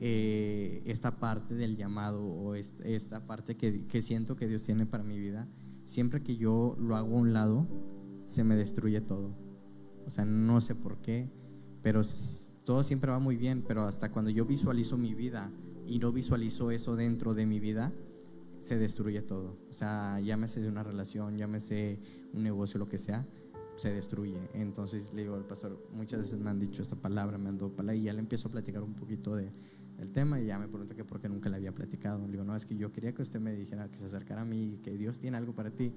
eh, esta parte del llamado o esta, parte que, que siento que Dios tiene para mi vida, siempre que yo lo hago a un lado, se me destruye todo. O sea, no sé por qué, pero todo siempre va muy bien, pero hasta cuando yo visualizo mi vida y no visualizo eso dentro de mi vida, se destruye todo. O sea, llámese de una relación, llámese un negocio, lo que sea, se destruye. Entonces le digo al pastor, muchas veces me han dicho esta palabra, me han dado palabra, y ya le empiezo a platicar un poquito de, del tema y ya me pregunta que por qué nunca le había platicado. Le digo, no, es que yo quería que usted me dijera, que se acercara a mí, que Dios tiene algo para ti.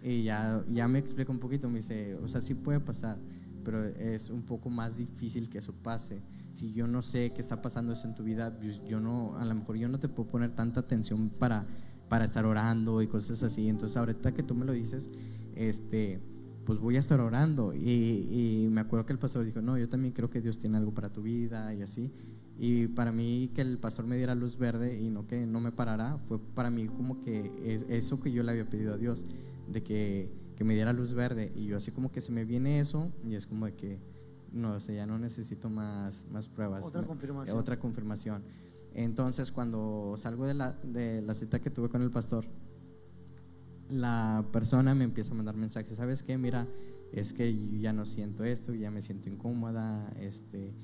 Y ya, ya me explica un poquito, me dice, o sea, sí puede pasar, pero es un poco más difícil que eso pase. Si yo no sé qué está pasando eso en tu vida, pues yo no, a lo mejor yo no te puedo poner tanta atención para, para estar orando y cosas así. Entonces, ahorita que tú me lo dices, este pues voy a estar orando. Y, me acuerdo que el pastor dijo, no, yo también creo que Dios tiene algo para tu vida y así. Y para mí que el pastor me diera luz verde y no que no me parara, fue para mí como que es, eso que yo le había pedido a Dios, de que, que, me diera luz verde. Y yo así como que se me viene eso y es como de que, no, o sea, ya no necesito más, más pruebas. Otra confirmación. Otra confirmación. Entonces cuando salgo de la, de la cita que tuve con el pastor, la persona me empieza a mandar mensajes, ¿sabes qué? Mira, es que yo ya no siento esto, ya me siento incómoda, este,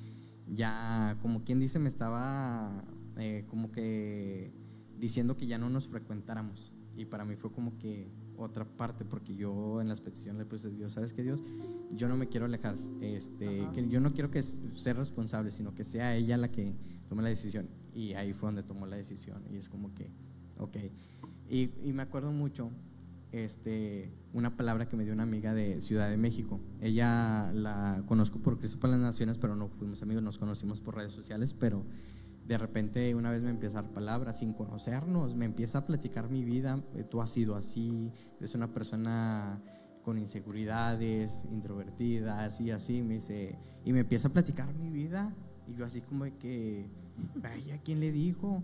ya, como quien dice, me estaba eh, como que diciendo que ya no nos frecuentáramos. Y para mí fue como que otra parte, porque yo en las peticiones le puse Dios, ¿sabes qué Dios? Yo no me quiero alejar, este, que yo no quiero que sea responsable, sino que sea ella la que tome la decisión. Y ahí fue donde tomó la decisión. Y es como que, ok. Y, y me acuerdo mucho este, una palabra que me dio una amiga de Ciudad de México. Ella la conozco por Cristo para las Naciones, pero no fuimos amigos, nos conocimos por redes sociales, pero de repente una vez me empieza a dar palabras sin conocernos, me empieza a platicar mi vida, eh, tú has sido así, eres una persona con inseguridades, introvertida, así, así, me dice, y me empieza a platicar mi vida, y yo así como de que, vaya, ¿quién le dijo?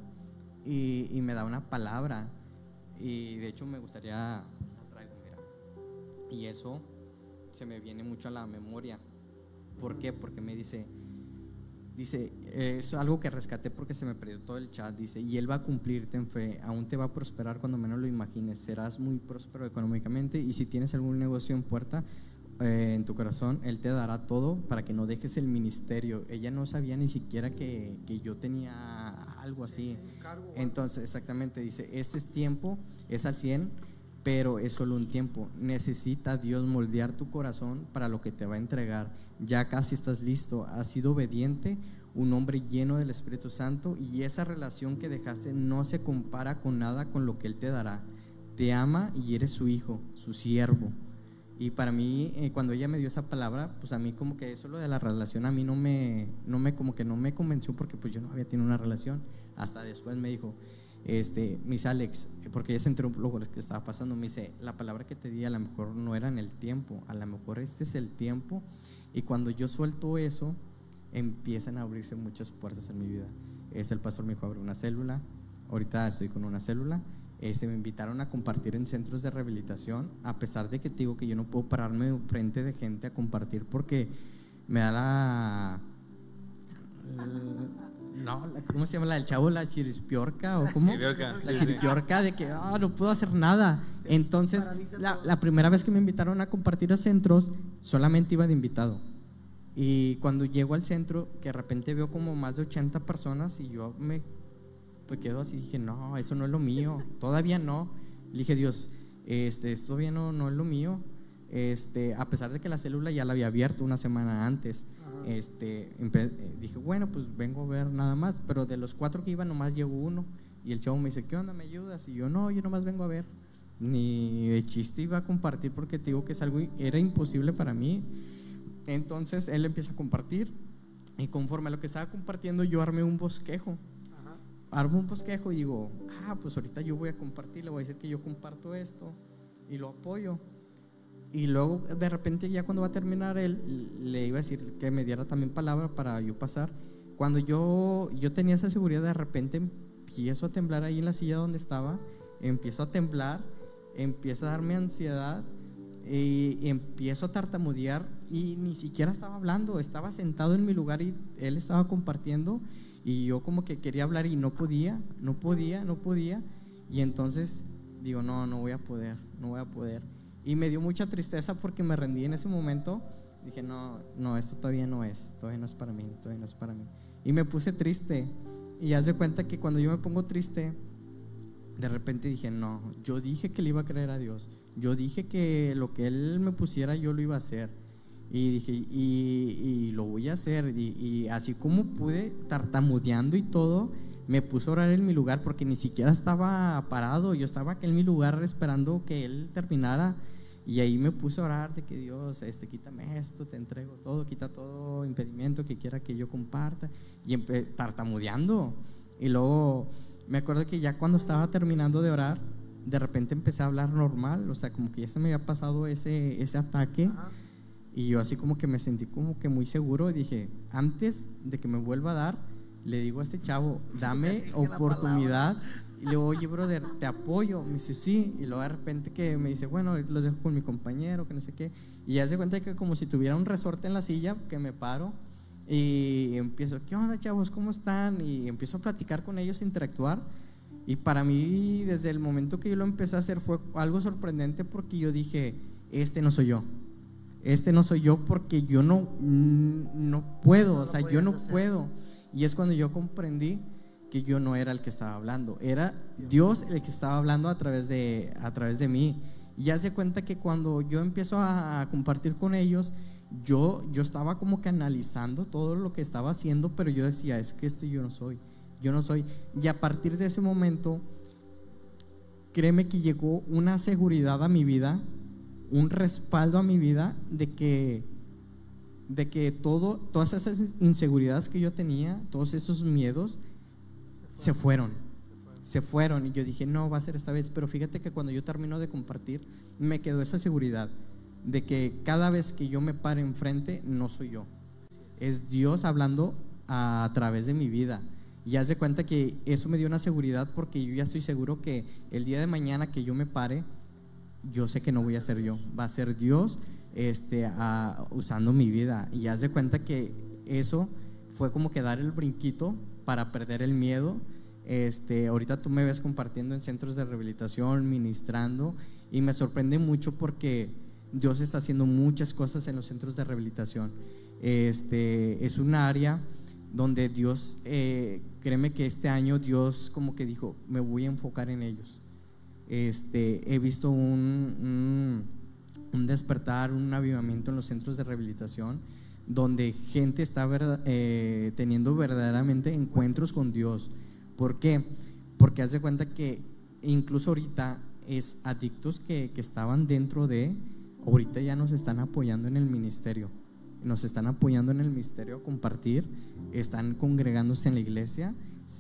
Y, me da una palabra, y de hecho me gustaría, traigo, mira. Y eso se me viene mucho a la memoria. ¿Por qué? Porque me dice, dice, es algo que rescaté porque se me perdió todo el chat, dice, y Él va a cumplirte en fe, aún te va a prosperar cuando menos lo imagines, serás muy próspero económicamente y si tienes algún negocio en puerta, eh, en tu corazón, Él te dará todo para que no dejes el ministerio. Ella no sabía ni siquiera que, que yo tenía algo así. Entonces, exactamente, dice, este es tiempo, es al 100, pero es solo un tiempo. Necesita Dios moldear tu corazón para lo que te va a entregar. Ya casi estás listo, has sido obediente, un hombre lleno del Espíritu Santo y esa relación que dejaste no se compara con nada con lo que Él te dará. Te ama y eres su hijo, su siervo. Y para mí, eh, cuando ella me dio esa palabra, pues a mí como que eso lo de la relación a mí no me, no me, como que no me convenció porque pues yo no había tenido una relación. Hasta después me dijo, este, Miss Alex, porque ella se enteró lo que estaba pasando, me dice, la palabra que te di a lo mejor no era en el tiempo, a lo mejor este es el tiempo. Y cuando yo suelto eso, empiezan a abrirse muchas puertas en mi vida. Este, el pastor me dijo, abre una célula, ahorita estoy con una célula se me invitaron a compartir en centros de rehabilitación, a pesar de que te digo que yo no puedo pararme frente de gente a compartir porque me da la... no, ¿cómo se llama la del chavo? ¿La chirispiorca o cómo? la chirispiorca de que ah, no puedo hacer nada. Entonces, la, la primera vez que me invitaron a compartir a centros, solamente iba de invitado. Y cuando llego al centro, que de repente veo como más de 80 personas y yo me pues quedó así, dije, no, eso no es lo mío, todavía no. Le dije, Dios, este, esto todavía no, no es lo mío. Este, a pesar de que la célula ya la había abierto una semana antes, este, eh, dije, bueno, pues vengo a ver nada más, pero de los cuatro que iban nomás llegó uno. Y el chavo me dice, ¿qué onda? ¿Me ayudas? Y yo, no, yo nomás vengo a ver. Ni de chiste iba a compartir porque te digo que es algo, era imposible para mí. Entonces él empieza a compartir y conforme a lo que estaba compartiendo yo armé un bosquejo armo un bosquejo y digo, ah, pues ahorita yo voy a compartir, le voy a decir que yo comparto esto y lo apoyo. Y luego de repente ya cuando va a terminar él, le iba a decir que me diera también palabra para yo pasar. Cuando yo, yo tenía esa seguridad, de repente empiezo a temblar ahí en la silla donde estaba, empiezo a temblar, empieza a darme ansiedad y, empiezo a tartamudear y ni siquiera estaba hablando, estaba sentado en mi lugar y él estaba compartiendo y yo como que quería hablar y no podía, no podía, no podía. Y entonces digo, no, no voy a poder, no voy a poder. Y me dio mucha tristeza porque me rendí en ese momento. Dije, no, no, esto todavía no es, todavía no es para mí, todavía no es para mí. Y me puse triste. Y haz de cuenta que cuando yo me pongo triste, de repente dije, no, yo dije que le iba a creer a Dios. Yo dije que lo que Él me pusiera yo lo iba a hacer. Y dije, y, lo voy a hacer. Y, así como pude, tartamudeando y todo, me puse a orar en mi lugar porque ni siquiera estaba parado. Yo estaba aquí en mi lugar esperando que Él terminara. Y ahí me puse a orar de que Dios, este, quítame esto, te entrego todo, quita todo impedimento que quiera que yo comparta. Y tartamudeando. Y luego me acuerdo que ya cuando estaba terminando de orar, de repente empecé a hablar normal, o sea, como que ya se me había pasado ese, ese ataque. Y yo así como que me sentí como que muy seguro y dije, antes de que me vuelva a dar, le digo a este chavo, dame oportunidad. Y le digo, oye, brother, te apoyo. Me dice, sí. Y luego de repente que me dice, bueno, los dejo con mi compañero, que no sé qué. Y ya se cuenta que como si tuviera un resorte en la silla, que me paro y empiezo, ¿qué onda, chavos? ¿Cómo están? Y empiezo a platicar con ellos, interactuar. Y para mí, desde el momento que yo lo empecé a hacer, fue algo sorprendente porque yo dije, este no soy yo. Este no soy yo porque yo no, mm, no puedo, o sea, yo no puedo. Y es cuando yo comprendí que yo no era el que estaba hablando, era Dios el que estaba hablando a través de, a través de mí. Y ya se cuenta que cuando yo empiezo a compartir con ellos, yo, yo estaba como que analizando todo lo que estaba haciendo, pero yo decía, es que este yo no soy, yo no soy. Y a partir de ese momento, créeme que llegó una seguridad a mi vida, un respaldo a mi vida de que, de que todo, todas esas inseguridades que yo tenía, todos esos miedos, se fueron. Se fueron y yo dije, no, va a ser esta vez. Pero fíjate que cuando yo termino de compartir, me quedó esa seguridad de que cada vez que yo me pare enfrente, no soy yo. Es Dios hablando a, través de mi vida. Y haz de cuenta que eso me dio una seguridad porque yo ya estoy seguro que el día de mañana que yo me pare, yo sé que no voy a ser yo, va a ser Dios este, usando mi vida. Y haz de cuenta que eso fue como que dar el brinquito para perder el miedo. Este, ahorita tú me ves compartiendo en centros de rehabilitación, ministrando, y me sorprende mucho porque Dios está haciendo muchas cosas en los centros de rehabilitación. Este, es un área donde Dios, eh, créeme que este año Dios como que dijo, me voy a enfocar en ellos. Este, he visto un, un, despertar, un avivamiento en los centros de rehabilitación, donde gente está eh, teniendo verdaderamente encuentros con Dios. ¿Por qué? Porque hace cuenta que incluso ahorita es adictos que, que estaban dentro de ahorita ya nos están apoyando en el ministerio, nos están apoyando en el ministerio compartir, están congregándose en la iglesia.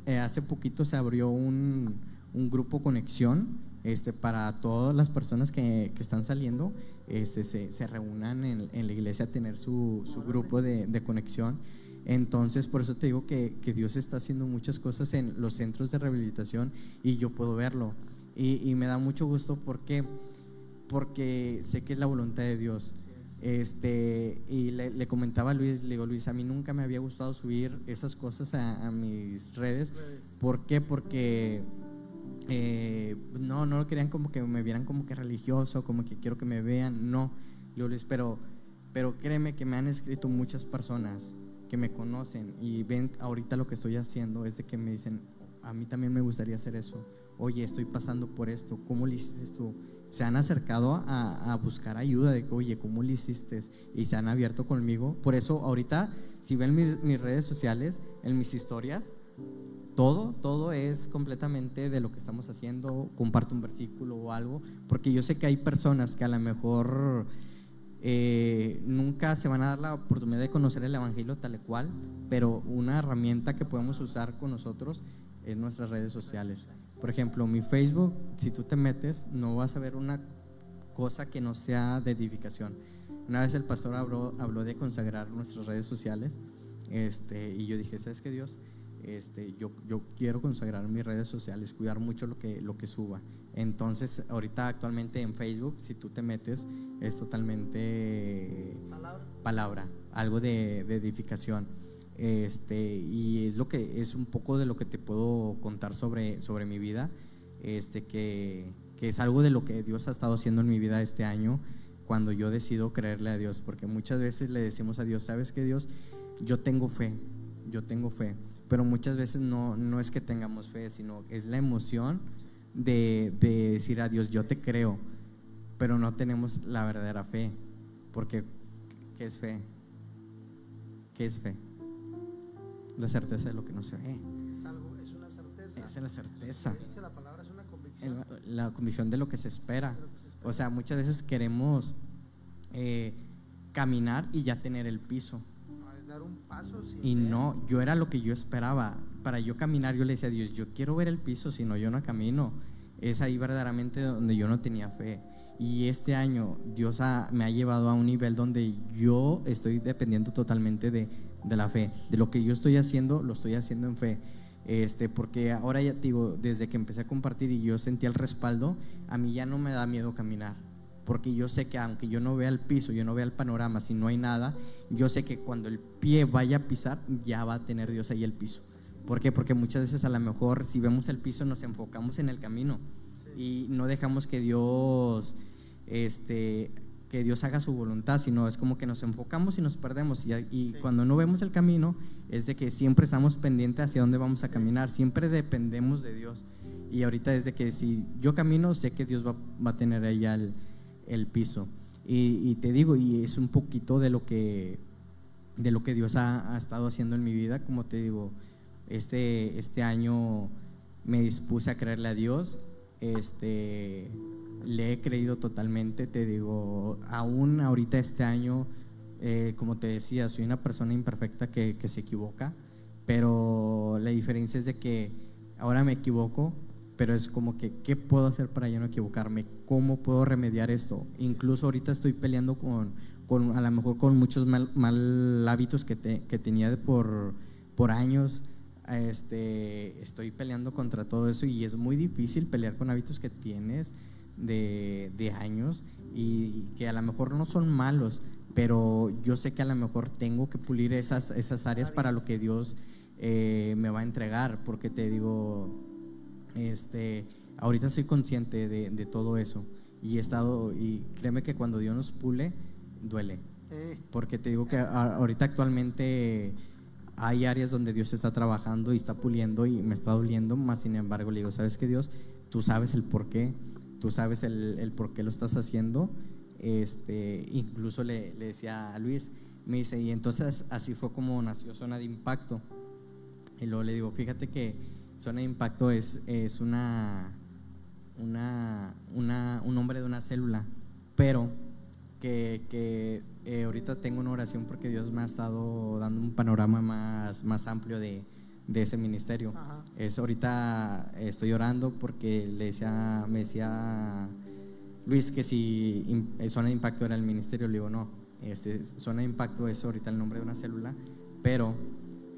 Eh, hace poquito se abrió un, un, grupo conexión este, para todas las personas que, están saliendo, este, se, reúnan en, la iglesia a tener su, grupo de, conexión. Entonces, por eso te digo que, que, Dios está haciendo muchas cosas en los centros de rehabilitación y yo puedo verlo. Y, me da mucho gusto porque sé que es la voluntad de Dios. Este, y le, comentaba a Luis, le digo, Luis, a mí nunca me había gustado subir esas cosas a, mis redes. ¿Por qué? Porque eh, no, no lo querían como que me vieran como que religioso, como que quiero que me vean. No, le pero, pero créeme que me han escrito muchas personas que me conocen y ven ahorita lo que estoy haciendo, es de que me dicen, a mí también me gustaría hacer eso. Oye, estoy pasando por esto, ¿cómo lo hiciste tú? se han acercado a, buscar ayuda de que, oye, ¿cómo lo hiciste? Y se han abierto conmigo. Por eso ahorita, si ven mis, redes sociales, en mis historias, todo, todo es completamente de lo que estamos haciendo. Comparto un versículo o algo, porque yo sé que hay personas que a lo mejor eh, nunca se van a dar la oportunidad de conocer el Evangelio tal cual, pero una herramienta que podemos usar con nosotros es nuestras redes sociales. Por ejemplo, mi Facebook, si tú te metes, no vas a ver una cosa que no sea de edificación. Una vez el pastor habló, habló de consagrar nuestras redes sociales este, y yo dije, ¿sabes qué Dios? Este, yo, yo quiero consagrar mis redes sociales, cuidar mucho lo que, lo que suba. Entonces, ahorita actualmente en Facebook, si tú te metes, es totalmente palabra, palabra algo de, de edificación. Este, y es lo que es un poco de lo que te puedo contar sobre, sobre mi vida, este, que, que es algo de lo que Dios ha estado haciendo en mi vida este año cuando yo decido creerle a Dios, porque muchas veces le decimos a Dios, ¿sabes que Dios? Yo tengo fe, yo tengo fe, pero muchas veces no, no es que tengamos fe, sino es la emoción de, de decir a Dios, yo te creo, pero no tenemos la verdadera fe. Porque, ¿qué es fe? ¿Qué es fe? La certeza de lo que no se ve. Es algo, es una certeza. Esa es la certeza. Dice la palabra, es una convicción. El- la convicción de lo que se espera. O sea, muchas veces queremos eh, caminar y ya tener el piso. Dar un paso sin Y ver. no, yo era lo que yo esperaba. Para yo caminar, yo le decía a Dios, yo quiero ver el piso, si no, yo no camino. Es ahí verdaderamente donde yo no tenía fe. Y este año Dios ha- me ha llevado a un nivel donde yo estoy dependiendo totalmente de, de la fe. De lo que yo estoy haciendo, lo estoy haciendo en fe. Este, porque ahora ya digo, desde que empecé a compartir y yo sentí el respaldo, a mí ya no me da miedo caminar. Porque yo sé que aunque yo no vea el piso, yo no vea el panorama, si no hay nada, yo sé que cuando el pie vaya a pisar, ya va a tener Dios ahí el piso. ¿Por qué? Porque muchas veces a lo mejor si vemos el piso nos enfocamos en el camino y no dejamos que Dios, este, que Dios haga su voluntad, sino es como que nos enfocamos y nos perdemos. Y, y cuando no vemos el camino, es de que siempre estamos pendientes hacia dónde vamos a caminar, siempre dependemos de Dios. Y ahorita es de que si yo camino, sé que Dios va, va a tener ahí ya el, piso. Y, te digo, y es un poquito de lo que, de lo que Dios ha, ha estado haciendo en mi vida, como te digo, este, este año me dispuse a creerle a Dios, este, le he creído totalmente, te digo, aún ahorita este año, eh, como te decía, soy una persona imperfecta que, que se equivoca, pero la diferencia es de que ahora me equivoco, pero es como que, ¿qué puedo hacer para ya no equivocarme? ¿Cómo puedo remediar esto? Incluso ahorita estoy peleando con, con a lo mejor con muchos mal, mal hábitos que, te- que tenía por, por años. Este, estoy peleando contra todo eso y es muy difícil pelear con hábitos que tienes de, de años y que a lo mejor no son malos, pero yo sé que a lo mejor tengo que pulir esas, esas áreas para lo que Dios eh, me va a entregar, porque te digo, este, ahorita soy consciente de, de todo eso y he estado, y créeme que cuando Dios nos pule, duele. Porque te digo que a- ahorita actualmente hay áreas donde Dios está trabajando y está puliendo y me está doliendo, más sin embargo le digo, ¿sabes qué Dios? Tú sabes el por qué, tú sabes el, el por qué lo estás haciendo. Este, incluso le, le decía a Luis, me dice, y entonces así fue como nació Zona de Impacto. Y luego le digo, fíjate que Zona de Impacto es, es una, una, una, un nombre de una célula, pero que, que, eh, ahorita tengo una oración porque Dios me ha estado dando un panorama más, más amplio de, de ese ministerio. Ajá. Es ahorita estoy orando porque le decía, me decía Luis que si eh, Zona de Impacto era el ministerio, le digo no, este, Zona de Impacto es ahorita el nombre de una célula, pero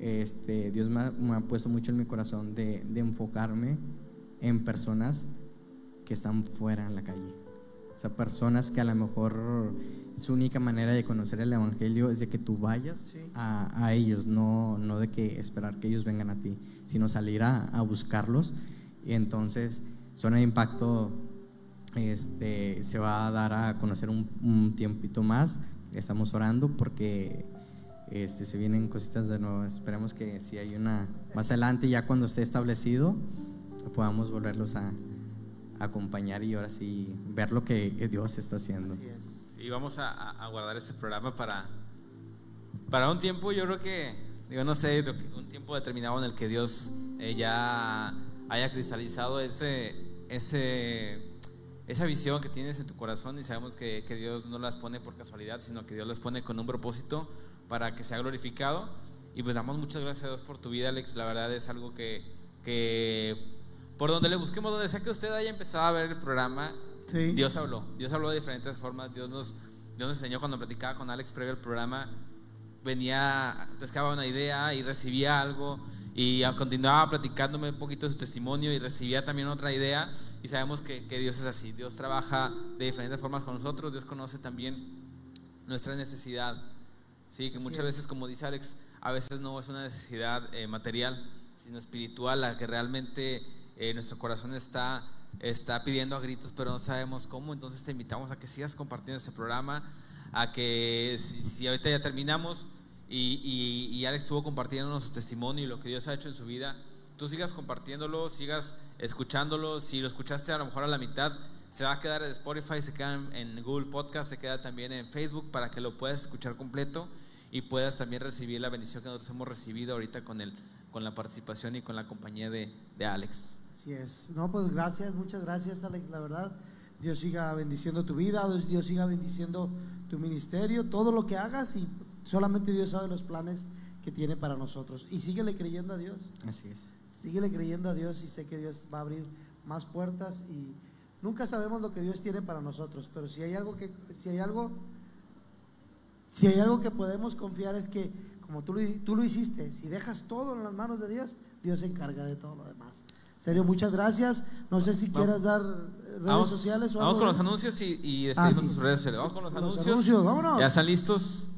este, Dios me ha, me ha puesto mucho en mi corazón de, de enfocarme en personas que están fuera en la calle. O sea, personas que a lo mejor su única manera de conocer el Evangelio es de que tú vayas Sí. a, a ellos, no, no de que esperar que ellos vengan a ti, sino salir a, a buscarlos. Y entonces, Zona de Impacto este, se va a dar a conocer un, un tiempito más. Estamos orando porque este, se vienen cositas de nuevo. Esperemos que si hay una más adelante, ya cuando esté establecido, podamos volverlos a, acompañar y ahora sí ver lo que Dios está haciendo. así es. Y vamos a, a- guardar este programa para, para un tiempo, yo creo que, digo, no sé, un tiempo determinado en el que Dios eh, ya haya cristalizado ese, esa visión que tienes en tu corazón y sabemos que Dios no las pone por casualidad, sino que Dios las pone con un propósito para que sea glorificado. Y pues damos muchas gracias a Dios por tu vida, Alex. La verdad es algo que, que por donde le busquemos, donde sea que usted haya empezado a ver el programa, Sí. Dios habló, Dios habló de diferentes formas, Dios nos, Dios nos enseñó cuando platicaba con Alex previo al programa, venía, pescaba una idea y recibía algo y continuaba platicándome un poquito de su testimonio y recibía también otra idea. Y sabemos que, que Dios es así, Dios trabaja de diferentes formas con nosotros, Dios conoce también nuestra necesidad, sí, que muchas veces como dice Alex, a veces no es una necesidad eh, material, sino espiritual, la que realmente eh, nuestro corazón está, está pidiendo a gritos, pero no sabemos cómo. Entonces te invitamos a que sigas compartiendo este programa, a que si, si ahorita ya terminamos y, y, y Alex estuvo compartiendo su testimonio y lo que Dios ha hecho en su vida, tú sigas compartiéndolo, sigas escuchándolo. Si lo escuchaste a lo mejor a la mitad, se va a quedar en Spotify, se queda en Google Podcast, se queda también en Facebook para que lo puedas escuchar completo y puedas también recibir la bendición que nosotros hemos recibido ahorita con, el, con la participación y con la compañía de, de Alex. Así es. No, pues gracias, muchas gracias, Alex, la verdad. Dios siga bendiciendo tu vida, Dios siga bendiciendo tu ministerio, todo lo que hagas y solamente Dios sabe los planes que tiene para nosotros. Y síguele creyendo a Dios. Así es. Síguele creyendo a Dios y sé que Dios va a abrir más puertas y nunca sabemos lo que Dios tiene para nosotros, pero si hay algo que si hay algo si hay algo que podemos confiar es que como tú, tú lo hiciste, si dejas todo en las manos de Dios, Dios se encarga de todo lo demás. Serio, muchas gracias. No sé si quieras dar redes sociales o Vamos con los anuncios y, y ah, despedimos tus redes sociales. Vamos con los, anuncios. Vámonos. ¿Ya están listos?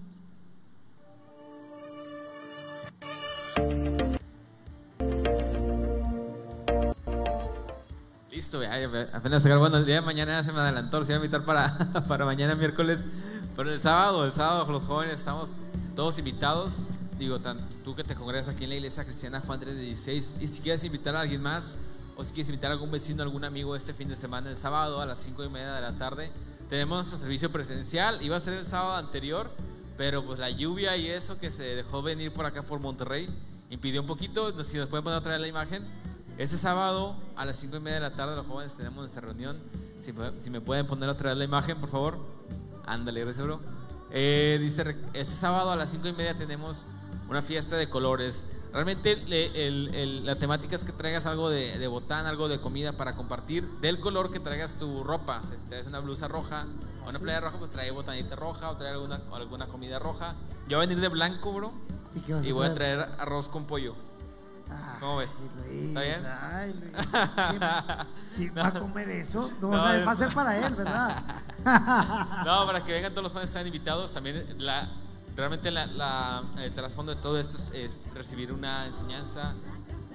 Listo, ya, apenas se Bueno, el día de mañana se me adelantó, se iba a invitar para, para mañana miércoles. Pero el sábado, el sábado los jóvenes estamos todos invitados. Digo, tú que te congregas aquí en la iglesia cristiana Juan 316, y si quieres invitar a alguien más, o si quieres invitar a algún vecino, algún amigo este fin de semana, el sábado a las 5 y media de la tarde, tenemos nuestro servicio presencial. Iba a ser el sábado anterior, pero pues la lluvia y eso que se dejó venir por acá por Monterrey impidió un poquito. Si nos pueden poner otra vez la imagen. Este sábado a las 5 y media de la tarde los jóvenes tenemos nuestra reunión. Si, si me pueden poner otra vez la imagen, por favor. Ándale, gracias, bro. Eh, dice, este sábado a las 5 y media tenemos una fiesta de colores. Realmente la temática es que traigas algo de, botán, algo de comida para compartir, del color que traigas tu ropa. Si traes una blusa roja o una playa roja, pues trae botanita roja o trae alguna, alguna comida roja. Yo voy a venir de blanco, bro. Y, voy a traer arroz con pollo. ¿Cómo ves? ¿Está bien? ¿Quién, va a comer eso? No, va a ser para él, ¿verdad? no, para que vengan todos los jóvenes están invitados. También la, Realmente la, el trasfondo de todo esto es, recibir una enseñanza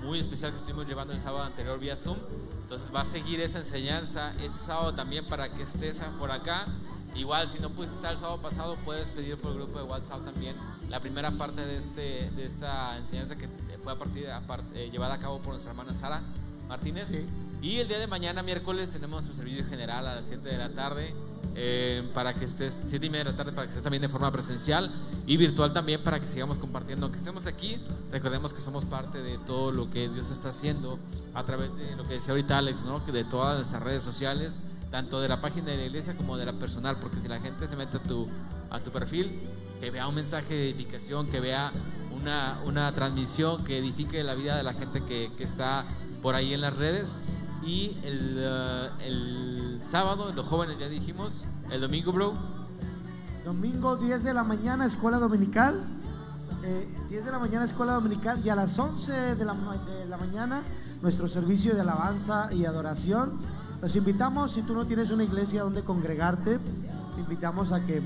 muy especial que estuvimos llevando el sábado anterior vía Zoom. Entonces va a seguir esa enseñanza este sábado también para que estés por acá. Igual, si no pudiste estar el sábado pasado, puedes pedir por el grupo de WhatsApp también la primera parte de, este, de esta enseñanza que fue a partir, eh, llevada a cabo por nuestra hermana Sara Martínez. Y el día de mañana, miércoles, tenemos nuestro servicio general a las 7 de la tarde. Eh, para que estés, 7 y media de la tarde, para que estés también de forma presencial y virtual también para que sigamos compartiendo. Aunque estemos aquí, recordemos que somos parte de todo lo que Dios está haciendo a través de lo que decía ahorita Alex, ¿no? que de todas nuestras redes sociales, tanto de la página de la iglesia como de la personal, porque si la gente se mete a tu, a tu perfil, que vea un mensaje de edificación, que vea una, una transmisión que edifique la vida de la gente que, que está por ahí en las redes y el, uh, el sábado, los jóvenes ya dijimos. El domingo, bro. Domingo 10 de la mañana, escuela dominical. 10 eh, de la mañana, escuela dominical. Y a las 11 de la, de la mañana, nuestro servicio de alabanza y adoración. Los invitamos, si tú no tienes una iglesia donde congregarte, te invitamos a que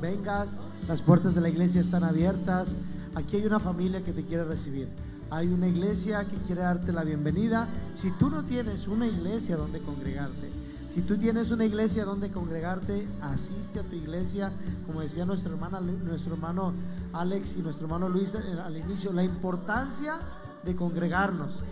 vengas. Las puertas de la iglesia están abiertas. Aquí hay una familia que te quiere recibir hay una iglesia que quiere darte la bienvenida. Si tú no tienes una iglesia donde congregarte, si tú tienes una iglesia donde congregarte, asiste a tu iglesia, como decía nuestro hermano, nuestro hermano Alex y nuestro hermano Luis al inicio, la importancia de congregarnos.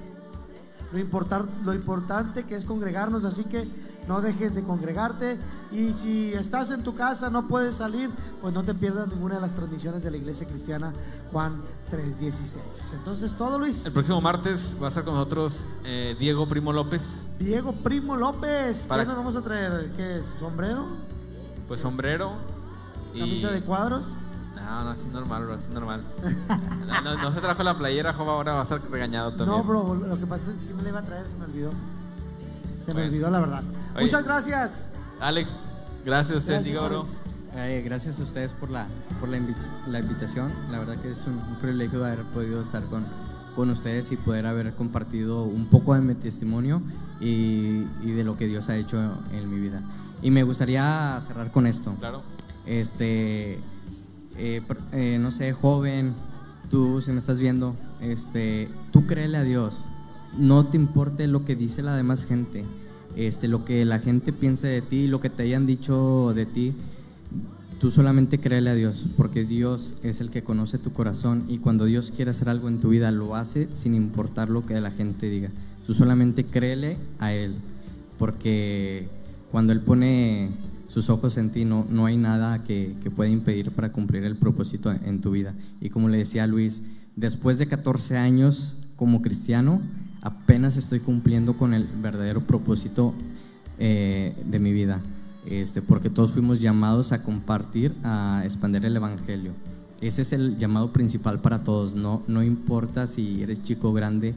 Lo, importar, lo importante que es congregarnos, así que no dejes de congregarte y si estás en tu casa, no puedes salir, pues no te pierdas ninguna de las transmisiones de la iglesia cristiana Juan 3.16. Entonces, todo Luis. El próximo martes va a estar con nosotros eh, Diego Primo López. Diego Primo López. ¿Qué nos vamos a traer? ¿Qué es? ¿Sombrero? Pues sombrero. ¿Camisa de cuadros? No, no, así normal, bro, así normal. no, se trajo la playera, Job, ahora va a estar regañado también. No, bro, lo que pasa es que sí me la iba a traer, se me olvidó. Se me olvidó, la verdad. Muchas gracias. Alex, gracias, gracias bro. gracias a ustedes por la, por la, invitación. La verdad que es un, privilegio haber podido estar con, con, ustedes y poder haber compartido un poco de mi testimonio y, y, de lo que Dios ha hecho en mi vida. Y me gustaría cerrar con esto. Claro. Este, eh, eh, no sé, joven, tú si me estás viendo, este, tú créele a Dios. No te importe lo que dice la demás gente este, lo que la gente piense de ti, lo que te hayan dicho de ti, tú solamente créele a Dios, porque Dios es el que conoce tu corazón y cuando Dios quiere hacer algo en tu vida, lo hace sin importar lo que la gente diga. Tú solamente créele a Él, porque cuando Él pone sus ojos en ti, no, no hay nada que, que pueda impedir para cumplir el propósito en tu vida. Y como le decía Luis, después de 14 años como cristiano, apenas estoy cumpliendo con el verdadero propósito eh, de mi vida, este, porque todos fuimos llamados a compartir, a expandir el Evangelio. Ese es el llamado principal para todos, no, no importa si eres chico o grande,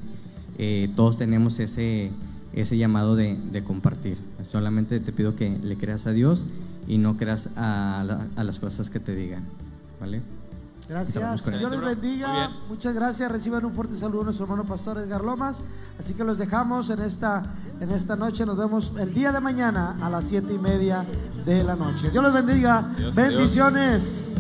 eh, todos tenemos ese, ese llamado de, de, compartir. Solamente te pido que le creas a Dios y no creas a, la, a las cosas que te digan. ¿Vale? Gracias. Dios les bendiga. Muchas gracias. Reciban un fuerte saludo a nuestro hermano pastor Edgar Lomas. Así que los dejamos en esta, en esta noche. Nos vemos el día de mañana a las siete y media de la noche. Dios les bendiga. Bendiciones.